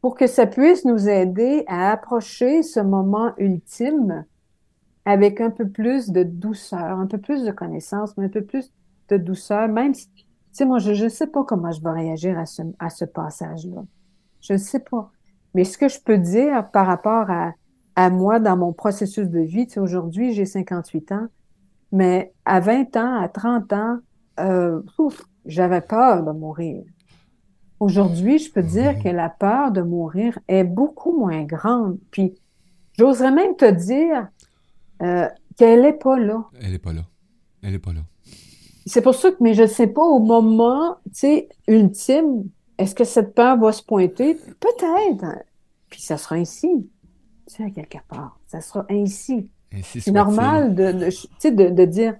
Pour que ça puisse nous aider à approcher ce moment ultime avec un peu plus de douceur, un peu plus de connaissance, mais un peu plus de douceur, même si, tu sais, moi, je ne sais pas comment je vais réagir à ce, passage-là. Je ne sais pas. Mais ce que je peux dire par rapport à, à moi dans mon processus de vie, tu sais, aujourd'hui, j'ai 58 ans, mais à 20 ans, à 30 ans, euh, j'avais peur de mourir. Aujourd'hui, je peux dire que la peur de mourir est beaucoup moins grande. Puis, j'oserais même te dire euh, qu'elle n'est pas là. Elle n'est pas là. Elle n'est pas là. C'est pour ça que, mais je ne sais pas au moment, tu sais, ultime, est-ce que cette peur va se pointer? Peut-être. Puis ça sera ainsi. Tu sais, à quelque part. Ça sera ainsi. C'est normal de, de, de, de dire,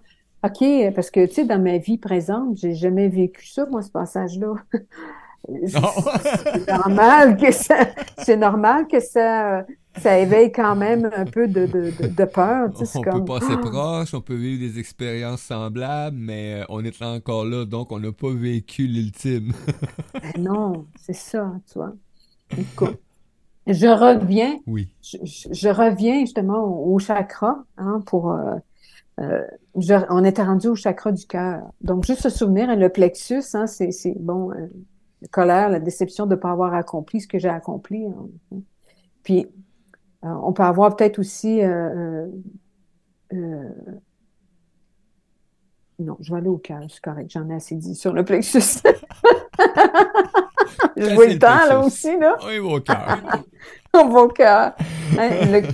OK, parce que, tu sais, dans ma vie présente, j'ai jamais vécu ça, moi, ce passage-là. c'est normal que ça, c'est normal que ça, ça éveille quand même un peu de, de, de, peur. Tu sais, on peut passer proche, on peut vivre des expériences semblables, mais euh, on est encore là, donc on n'a pas vécu l'ultime. ben non, c'est ça, tu vois. Écoute, je reviens. Oui. Je, reviens justement au, chakra hein, pour. Euh, euh, on était rendu au chakra du cœur. Donc, juste se souvenir, hein, le plexus, hein, c'est bon, la colère, la déception de ne pas avoir accompli ce que j'ai accompli. Hein. Puis, euh, on peut avoir peut-être aussi... Euh, euh, non, je vais aller au cœur, c'est correct, j'en ai assez dit sur le plexus. je vois le temps, là aussi, là. Oui, au cœur. Hein,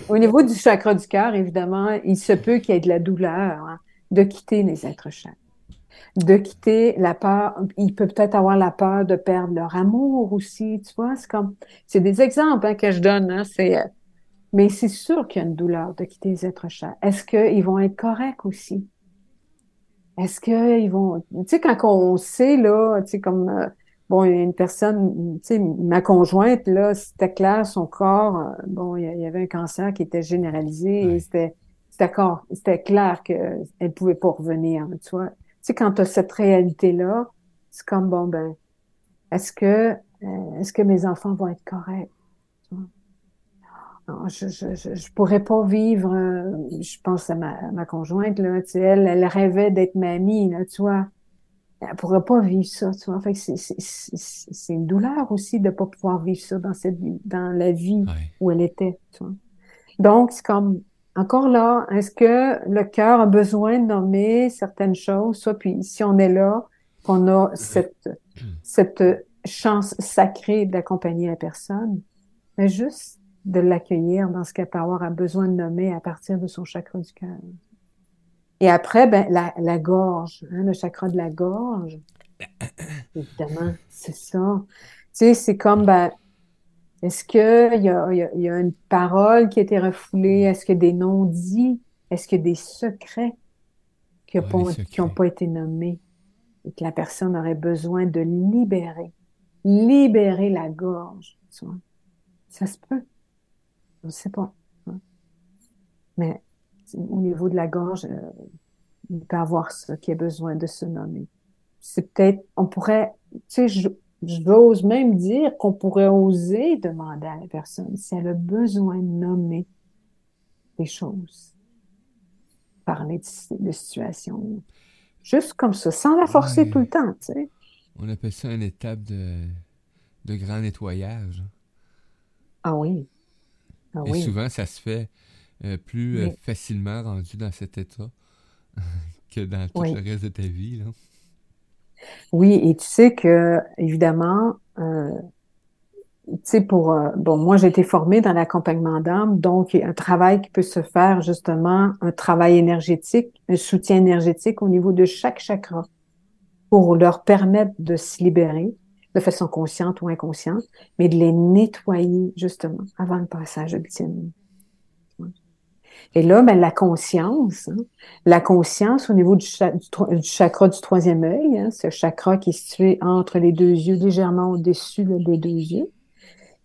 au niveau du chakra du cœur, évidemment, il se peut qu'il y ait de la douleur hein, de quitter les êtres chers de quitter la peur. Il peut peut-être avoir la peur de perdre leur amour aussi, tu vois. C'est comme, c'est des exemples hein, que je donne. Hein, c'est mais c'est sûr qu'il y a une douleur de quitter les êtres chers. Est-ce qu'ils vont être corrects aussi? Est-ce qu'ils vont... Tu sais, quand on sait, là, tu sais, comme... Euh, bon, il y a une personne, tu sais, ma conjointe, là, c'était clair, son corps, euh, bon, il y avait un cancer qui était généralisé et c'était, c'était c'était clair qu'elle ne pouvait pas revenir, tu vois. Tu sais, quand tu as cette réalité-là, c'est comme, bon, ben, est-ce que, euh, est-ce que mes enfants vont être corrects? je, je, je, pourrais pas vivre, euh, je pense à ma, ma conjointe, là, tu sais, elle, elle rêvait d'être mamie, là, tu vois. Elle pourrait pas vivre ça, tu vois. Fait que c'est une douleur aussi de pas pouvoir vivre ça dans cette dans la vie où elle était, tu vois. Donc, c'est comme, encore là, est-ce que le cœur a besoin de nommer certaines choses, soit puis si on est là, qu'on a cette, cette chance sacrée d'accompagner la personne, mais juste de l'accueillir dans ce qu'elle peut avoir besoin de nommer à partir de son chakra du cœur. Et après, ben, la, la gorge, hein, le chakra de la gorge, évidemment, c'est ça. Tu sais, c'est comme, ben, est-ce qu'il y a, y, y a une parole qui a été refoulée? Est-ce a des non-dits? Est-ce qu'il y a des secrets qui n'ont pas été nommés et que la personne aurait besoin de libérer? Libérer la gorge, tu vois. Ça se peut. Je ne sais pas. Hein. Mais au niveau de la gorge, euh, il peut y avoir ça qui a besoin de se nommer. C'est peut-être, on pourrait, tu sais, j'ose même dire qu'on pourrait oser demander à la personne si elle a besoin de nommer des choses, parler de, de situations, juste comme ça, sans la forcer tout le temps, tu sais. On appelle ça une étape de, de grand nettoyage. Ah oui. Ah et souvent, ça se fait euh, plus euh, facilement rendu dans cet état que dans tout le reste de ta vie. Là. Oui, et tu sais que, évidemment, euh, tu sais, pour. bon, moi, j'ai été formée dans l'accompagnement d'âme, donc un travail qui peut se faire, justement, un travail énergétique, un soutien énergétique au niveau de chaque chakra pour leur permettre de se libérer de façon consciente ou inconsciente, mais de les nettoyer justement avant le passage ultime. Et là, ben, la conscience, hein, la conscience au niveau du, chakra du troisième œil, hein, ce chakra qui est situé entre les deux yeux, légèrement au-dessus des deux yeux,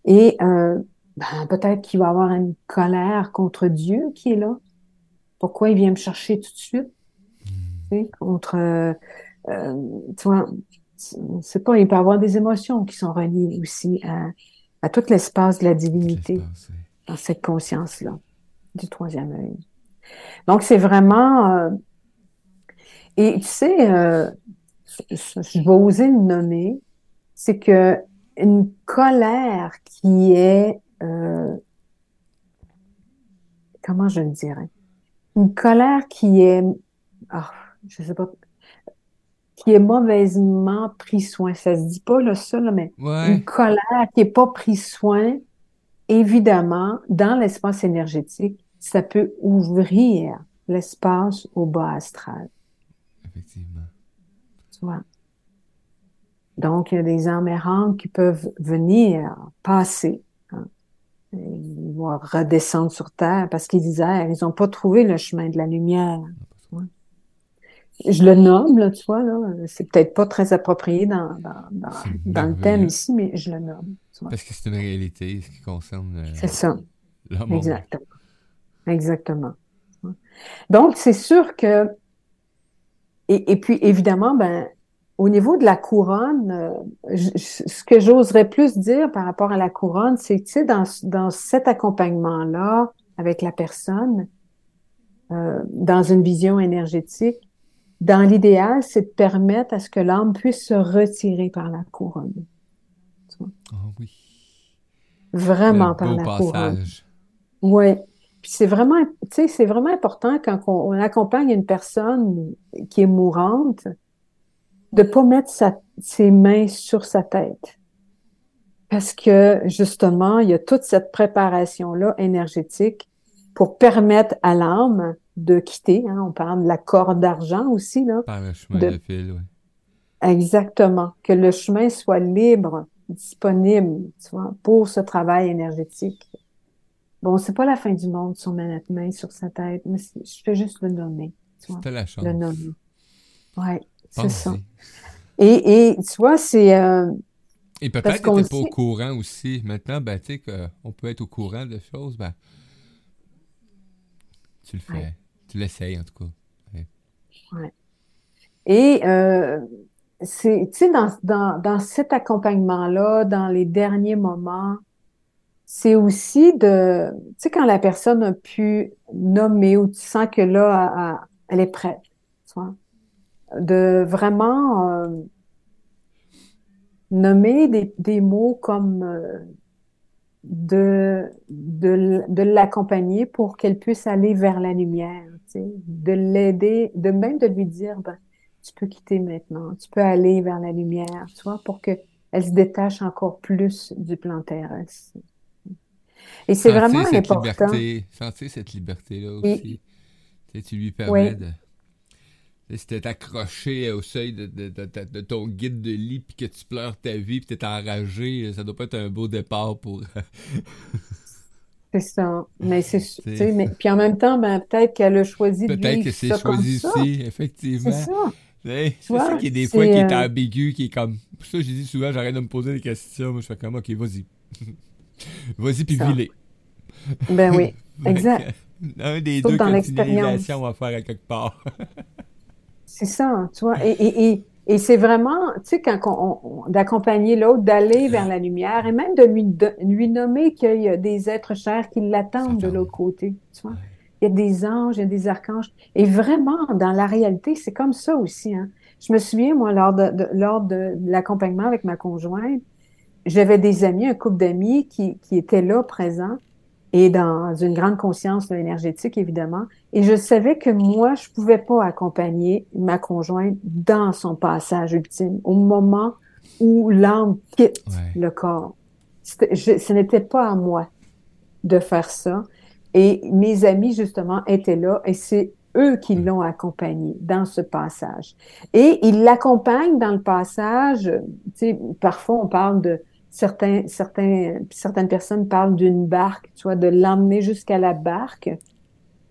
et euh, ben, peut-être qu'il va avoir une colère contre Dieu qui est là. Pourquoi il vient me chercher tout de suite? Tu contre, euh, euh, tu vois, c'est pas, il peut avoir des émotions qui sont reliées aussi à, à tout l'espace de la divinité dans cette conscience-là du troisième œil. Donc, c'est vraiment... Euh, et tu sais, euh, je vais oser le nommer, c'est que une colère qui est... Euh, comment je le dirais? Une colère qui est... Ah, je sais pas qui est mauvaisement pris soin. Ça se dit pas là, ça, mais une colère qui est pas pris soin, évidemment, dans l'espace énergétique, ça peut ouvrir l'espace au bas astral. Effectivement. Tu vois? Donc, il y a des âmes errantes qui peuvent venir passer. Hein. Ils vont redescendre sur Terre parce qu'ils disent, ils n'ont pas trouvé le chemin de la lumière. je le nomme, là, tu vois, là. C'est peut-être pas très approprié dans, dans, dans, le thème ici, mais je le nomme. Parce que c'est une réalité, ce qui concerne. Euh, c'est ça. Exactement. Exactement. Donc, c'est sûr que. Et, et, puis, évidemment, ben, au niveau de la couronne, euh, ce que j'oserais plus dire par rapport à la couronne, c'est que, tu sais, dans, dans cet accompagnement-là, avec la personne, euh, dans une vision énergétique, dans l'idéal, c'est de permettre à ce que l'âme puisse se retirer par la couronne. Ah oui. Vraiment par la couronne. Oui. Puis c'est vraiment, tu sais, c'est vraiment important quand on, accompagne une personne qui est mourante, de pas mettre ses mains sur sa tête. Parce que, justement, il y a toute cette préparation-là énergétique pour permettre à l'âme de quitter. Hein, on parle de la corde d'argent aussi. Là, Par le chemin de, fil, oui. Exactement. Que le chemin soit libre, disponible, tu vois, pour ce travail énergétique. Bon, c'est pas la fin du monde si on met notre main sur sa tête, mais je fais juste le nommer. Tu vois, la chance. Le nommer. Oui, c'est ça. Et, et, tu vois, c'est... Euh, et peut-être que tu n'es pas au courant aussi. Maintenant, ben, tu sais qu'on peut être au courant de choses, ben, tu le fais. Tu l'essayes, en tout cas. Ouais. Et euh, c'est, tu sais, dans, dans, dans cet accompagnement-là, dans les derniers moments, c'est aussi de, tu sais, quand la personne a pu nommer ou tu sens que là, elle, est prête, tu vois, de vraiment euh, nommer des, des, mots comme euh, de, de, de l'accompagner pour qu'elle puisse aller vers la lumière, tu sais, de l'aider, de même de lui dire, ben, tu peux quitter maintenant, tu peux aller vers la lumière, tu vois, pour qu'elle se détache encore plus du plan terrestre. Et c'est vraiment cette important. Liberté, sentir cette liberté-là aussi. Tu, sais, tu lui permets de si t'es accroché au seuil de, de, de, ton guide de lit puis que tu pleures ta vie puis t'es enragé, ça doit pas être un beau départ pour. c'est ça. Mais c'est mais puis en même temps, ben, peut-être qu'elle a choisi de Peut-être que c'est choisi aussi, effectivement. C'est ça. C'est ça qui est des fois qui est euh, ambigu, qui est comme. Pour ça, j'ai dit souvent, j'arrête de me poser des questions. Moi, je fais comme, ok, vas-y. vas-y, puis vis Ben oui, exact. Un des deux dans l'expérience va faire à quelque part. C'est ça, tu vois. Et, c'est vraiment, tu sais, quand on, d'accompagner l'autre, d'aller vers la lumière et même de lui, lui nommer qu'il y a des êtres chers qui l'attendent de l'autre côté, tu vois. Il y a des anges, il y a des archanges. Et vraiment, dans la réalité, c'est comme ça aussi. Hein. Je me souviens, moi, lors de, lors de l'accompagnement avec ma conjointe, j'avais des amis, un couple d'amis qui, qui étaient là, présents et dans une grande conscience énergétique, évidemment. Et je savais que moi, je pouvais pas accompagner ma conjointe dans son passage ultime, au moment où l'âme quitte le corps. ce n'était pas à moi de faire ça. Et mes amis, justement, étaient là et c'est eux qui l'ont accompagné dans ce passage. Et ils l'accompagnent dans le passage. Tu sais, parfois, on parle de certains, certains, certaines personnes parlent d'une barque, tu vois, de l'emmener jusqu'à la barque.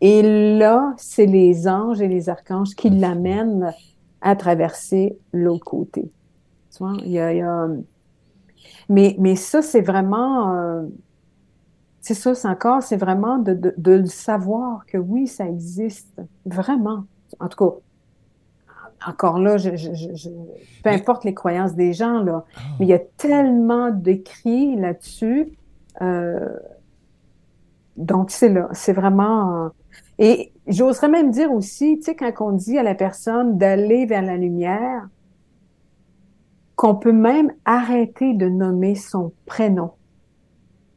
Et là, c'est les anges et les archanges qui l'amènent à traverser l'autre côté. Tu vois, il y a, Mais, mais ça, c'est vraiment... Euh, c'est ça, c'est encore, c'est vraiment de, de, de le savoir que oui, ça existe. Vraiment. En tout cas, encore là, je, peu importe les croyances des gens, là, ah. mais il y a tellement d'écrits là-dessus. Euh, donc, c'est là, c'est vraiment... et j'oserais même dire aussi, tu sais, quand on dit à la personne d'aller vers la lumière, qu'on peut même arrêter de nommer son prénom.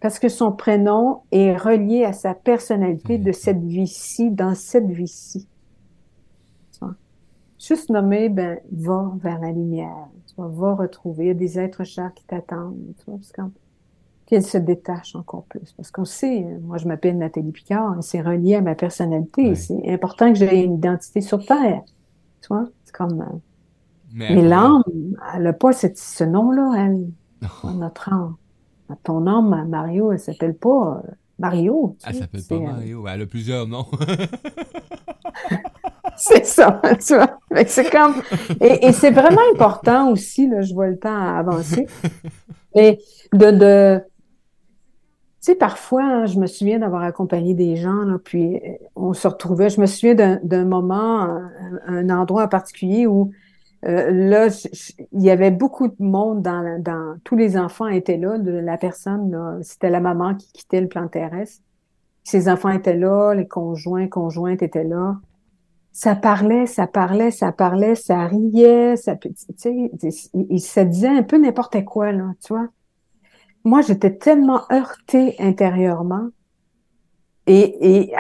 Parce que son prénom est relié à sa personnalité de cette vie-ci, dans cette vie-ci juste nommer, ben, va vers la lumière, tu vois, va retrouver. Il y a des êtres chers qui t'attendent, tu vois, parce qu'elle se détache encore plus. Parce qu'on sait, moi, je m'appelle Nathalie Picard, c'est relié à ma personnalité. C'est important que j'ai une identité sur Terre. Tu vois, c'est comme. Euh, mais, l'âme, elle n'a pas ce nom-là, elle. Notre âme. Ton âme, Mario, elle s'appelle pas euh, Mario. elle s'appelle pas euh, Mario. Elle a plusieurs noms. c'est ça, tu vois. C'est comme... Et, c'est vraiment important aussi, là, je vois le temps avancer, et de... de... Tu sais, parfois, hein, je me souviens d'avoir accompagné des gens, là, puis on se retrouvait, je me souviens d'un moment, un, un endroit en particulier où euh, là, il y avait beaucoup de monde dans, dans, tous les enfants étaient là, de la personne, c'était la maman qui quittait le plan terrestre. Ses enfants étaient là, les conjoints, conjointes étaient là. Ça parlait, ça parlait, ça parlait, ça riait, ça, tu sais, il, se disait un peu n'importe quoi, là, tu vois. Moi, j'étais tellement heurtée intérieurement. Et, et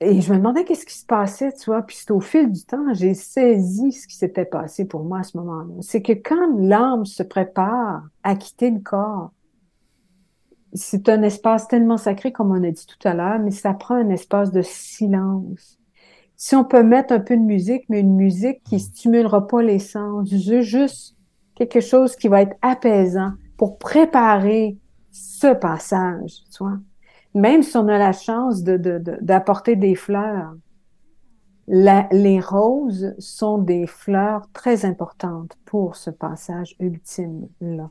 et je me demandais qu'est-ce qui se passait, tu vois. Puis c'est au fil du temps, j'ai saisi ce qui s'était passé pour moi à ce moment-là. C'est que quand l'âme se prépare à quitter le corps, c'est un espace tellement sacré, comme on a dit tout à l'heure, mais ça prend un espace de silence. Si on peut mettre un peu de musique, mais une musique qui stimulera pas les sens, juste quelque chose qui va être apaisant pour préparer ce passage, tu vois même si on a la chance d'apporter de, des fleurs, les roses sont des fleurs très importantes pour ce passage ultime-là.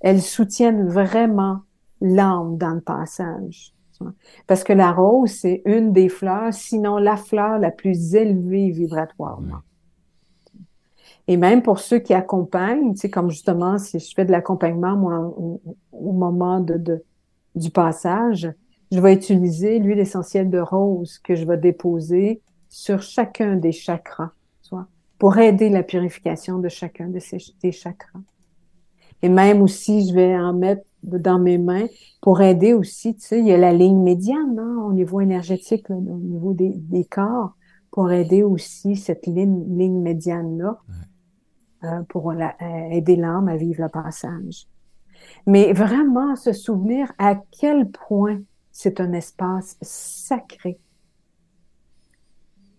Elles soutiennent vraiment l'âme dans le passage. Parce que la rose, c'est une des fleurs, sinon la fleur la plus élevée vibratoirement. Et même pour ceux qui accompagnent, tu sais, comme justement, si je fais de l'accompagnement, moi, au, moment de, du passage, je vais utiliser l'huile essentielle de rose que je vais déposer sur chacun des chakras, soit, pour aider la purification de chacun de ces des chakras. Et même aussi, je vais en mettre dans mes mains pour aider aussi, tu sais, il y a la ligne médiane hein, au niveau énergétique, au niveau des, des, corps, pour aider aussi cette ligne, ligne médiane-là, euh, pour la, euh, aider l'âme à vivre le passage. Mais vraiment se souvenir à quel point c'est un espace sacré.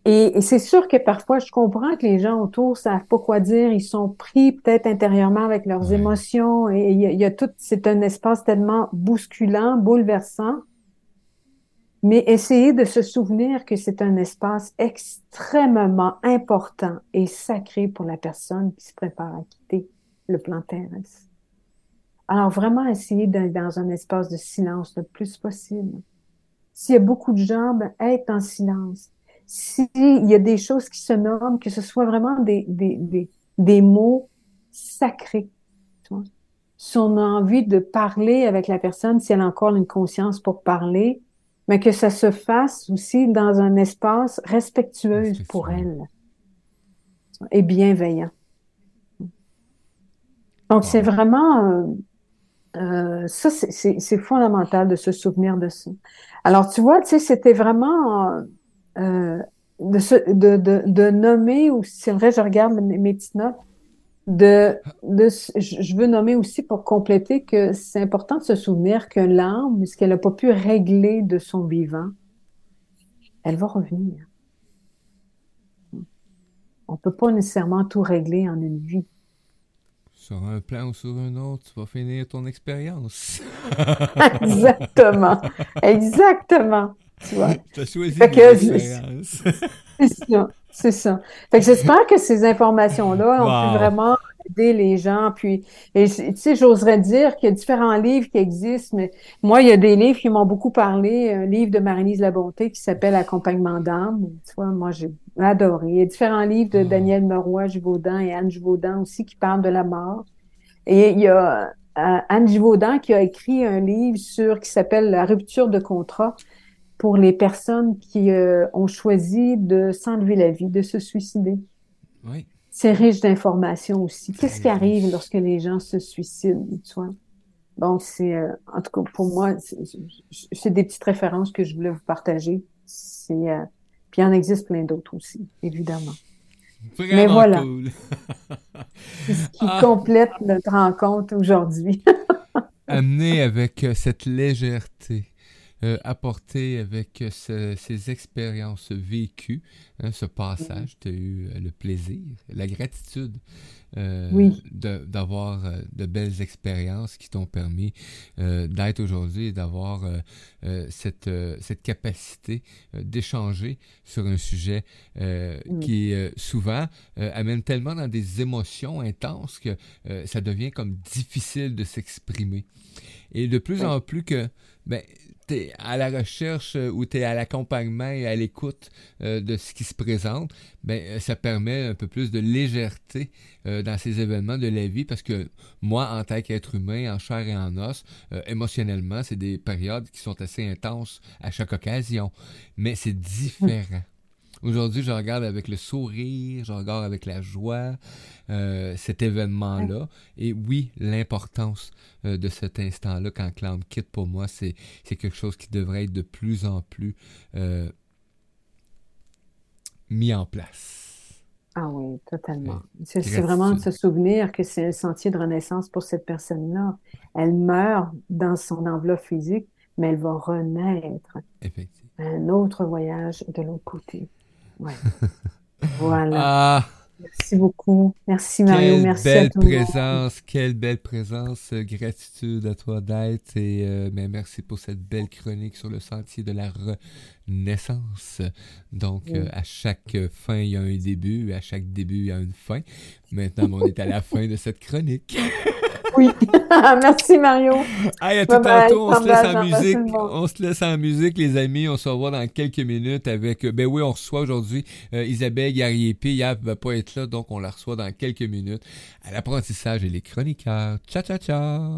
Et, c'est sûr que parfois, je comprends que les gens autour savent pas quoi dire. Ils sont pris peut-être intérieurement avec leurs émotions. Et il y, a, tout, c'est un espace tellement bousculant, bouleversant. Mais essayez de se souvenir que c'est un espace extrêmement important et sacré pour la personne qui se prépare à quitter le plan terrestre. Alors vraiment essayer d'être dans un espace de silence le plus possible. S'il y a beaucoup de gens, ben, être en silence. S'il y a des choses qui se nomment, que ce soit vraiment des, des, des, des mots sacrés. Tu vois? Si on a envie de parler avec la personne, si elle a encore une conscience pour parler, mais que ça se fasse aussi dans un espace respectueux pour elle et bienveillant. Donc, c'est vraiment, euh, euh, ça, c'est fondamental de se souvenir de ça. Alors, tu vois, tu sais, c'était vraiment euh, de, de, de, de, nommer, ou c'est vrai, je regarde mes, petites notes, de, de, je veux nommer aussi pour compléter que c'est important de se souvenir que l'âme, ce qu'elle n'a pas pu régler de son vivant, elle va revenir. On peut pas nécessairement tout régler en une vie sur un plan ou sur un autre, tu vas finir ton expérience. Exactement. Exactement. Tu vois? as choisi l'expérience. c'est ça. C'est ça. Fait que j'espère que ces informations-là ont pu vraiment aider les gens. Puis, tu sais, j'oserais dire qu'il y a différents livres qui existent, mais moi, il y a des livres qui m'ont beaucoup parlé. Un livre de Marie-Lise Labonté qui s'appelle Accompagnement d'âme. Tu vois, moi, j'ai adoré. Il y a différents livres de ah. Daniel Meroy Juvaudan et Anne Juvaudan aussi qui parlent de la mort. Et il y a euh, Anne Juvaudan qui a écrit un livre sur qui s'appelle La rupture de contrat pour les personnes qui euh, ont choisi de s'enlever la vie, de se suicider. Oui. C'est riche d'informations aussi. Qu'est-ce qui arrive lorsque les gens se suicident, tu vois? Bon, c'est, euh, en tout cas, pour moi, c'est des petites références que je voulais vous partager. C'est, puis il en existe plein d'autres aussi, évidemment. Mais voilà. Cool. ce qui ah. complète notre rencontre aujourd'hui. Amené avec euh, cette légèreté, euh, apporter avec ces expériences vécues, hein, ce passage, tu as eu le plaisir, la gratitude d'avoir de, belles expériences qui t'ont permis d'être aujourd'hui et d'avoir cette, cette capacité d'échanger sur un sujet qui souvent amène tellement dans des émotions intenses que ça devient comme difficile de s'exprimer. Et de plus en plus que ben, à la recherche euh, ou tu es à l'accompagnement et à l'écoute euh, de ce qui se présente, ben, euh, ça permet un peu plus de légèreté dans ces événements de la vie parce que moi, en tant qu'être humain, en chair et en os, émotionnellement, c'est des périodes qui sont assez intenses à chaque occasion. Mais c'est différent. Aujourd'hui, je regarde avec le sourire, je regarde avec la joie euh, cet événement-là. Et oui, l'importance euh, de cet instant-là quand Clown quitte pour moi, c'est quelque chose qui devrait être de plus en plus euh, mis en place. Ah oui, totalement. C'est vraiment de se souvenir que c'est un sentier de renaissance pour cette personne-là. Elle meurt dans son enveloppe physique, mais elle va renaître. Effectivement. Un autre voyage de l'autre côté. voilà. Ah. Merci beaucoup. Merci Mario. Merci belle à tout présence, quelle belle présence. Gratitude à toi d'être et euh, merci pour cette belle chronique sur le sentier de la renaissance. Donc, euh, à chaque fin, il y a un début, à chaque début, il y a une fin. Maintenant, on est à la fin de cette chronique. Oui. Merci Mario. Allez, à tout tantôt. On se laisse en musique. On se laisse en musique, les amis. On se revoit dans quelques minutes avec. Ben oui, on reçoit aujourd'hui euh, Isabelle Garriépi. Yap va pas être là, donc on la reçoit dans quelques minutes à l'apprentissage et les chroniqueurs. Ciao, ciao, ciao.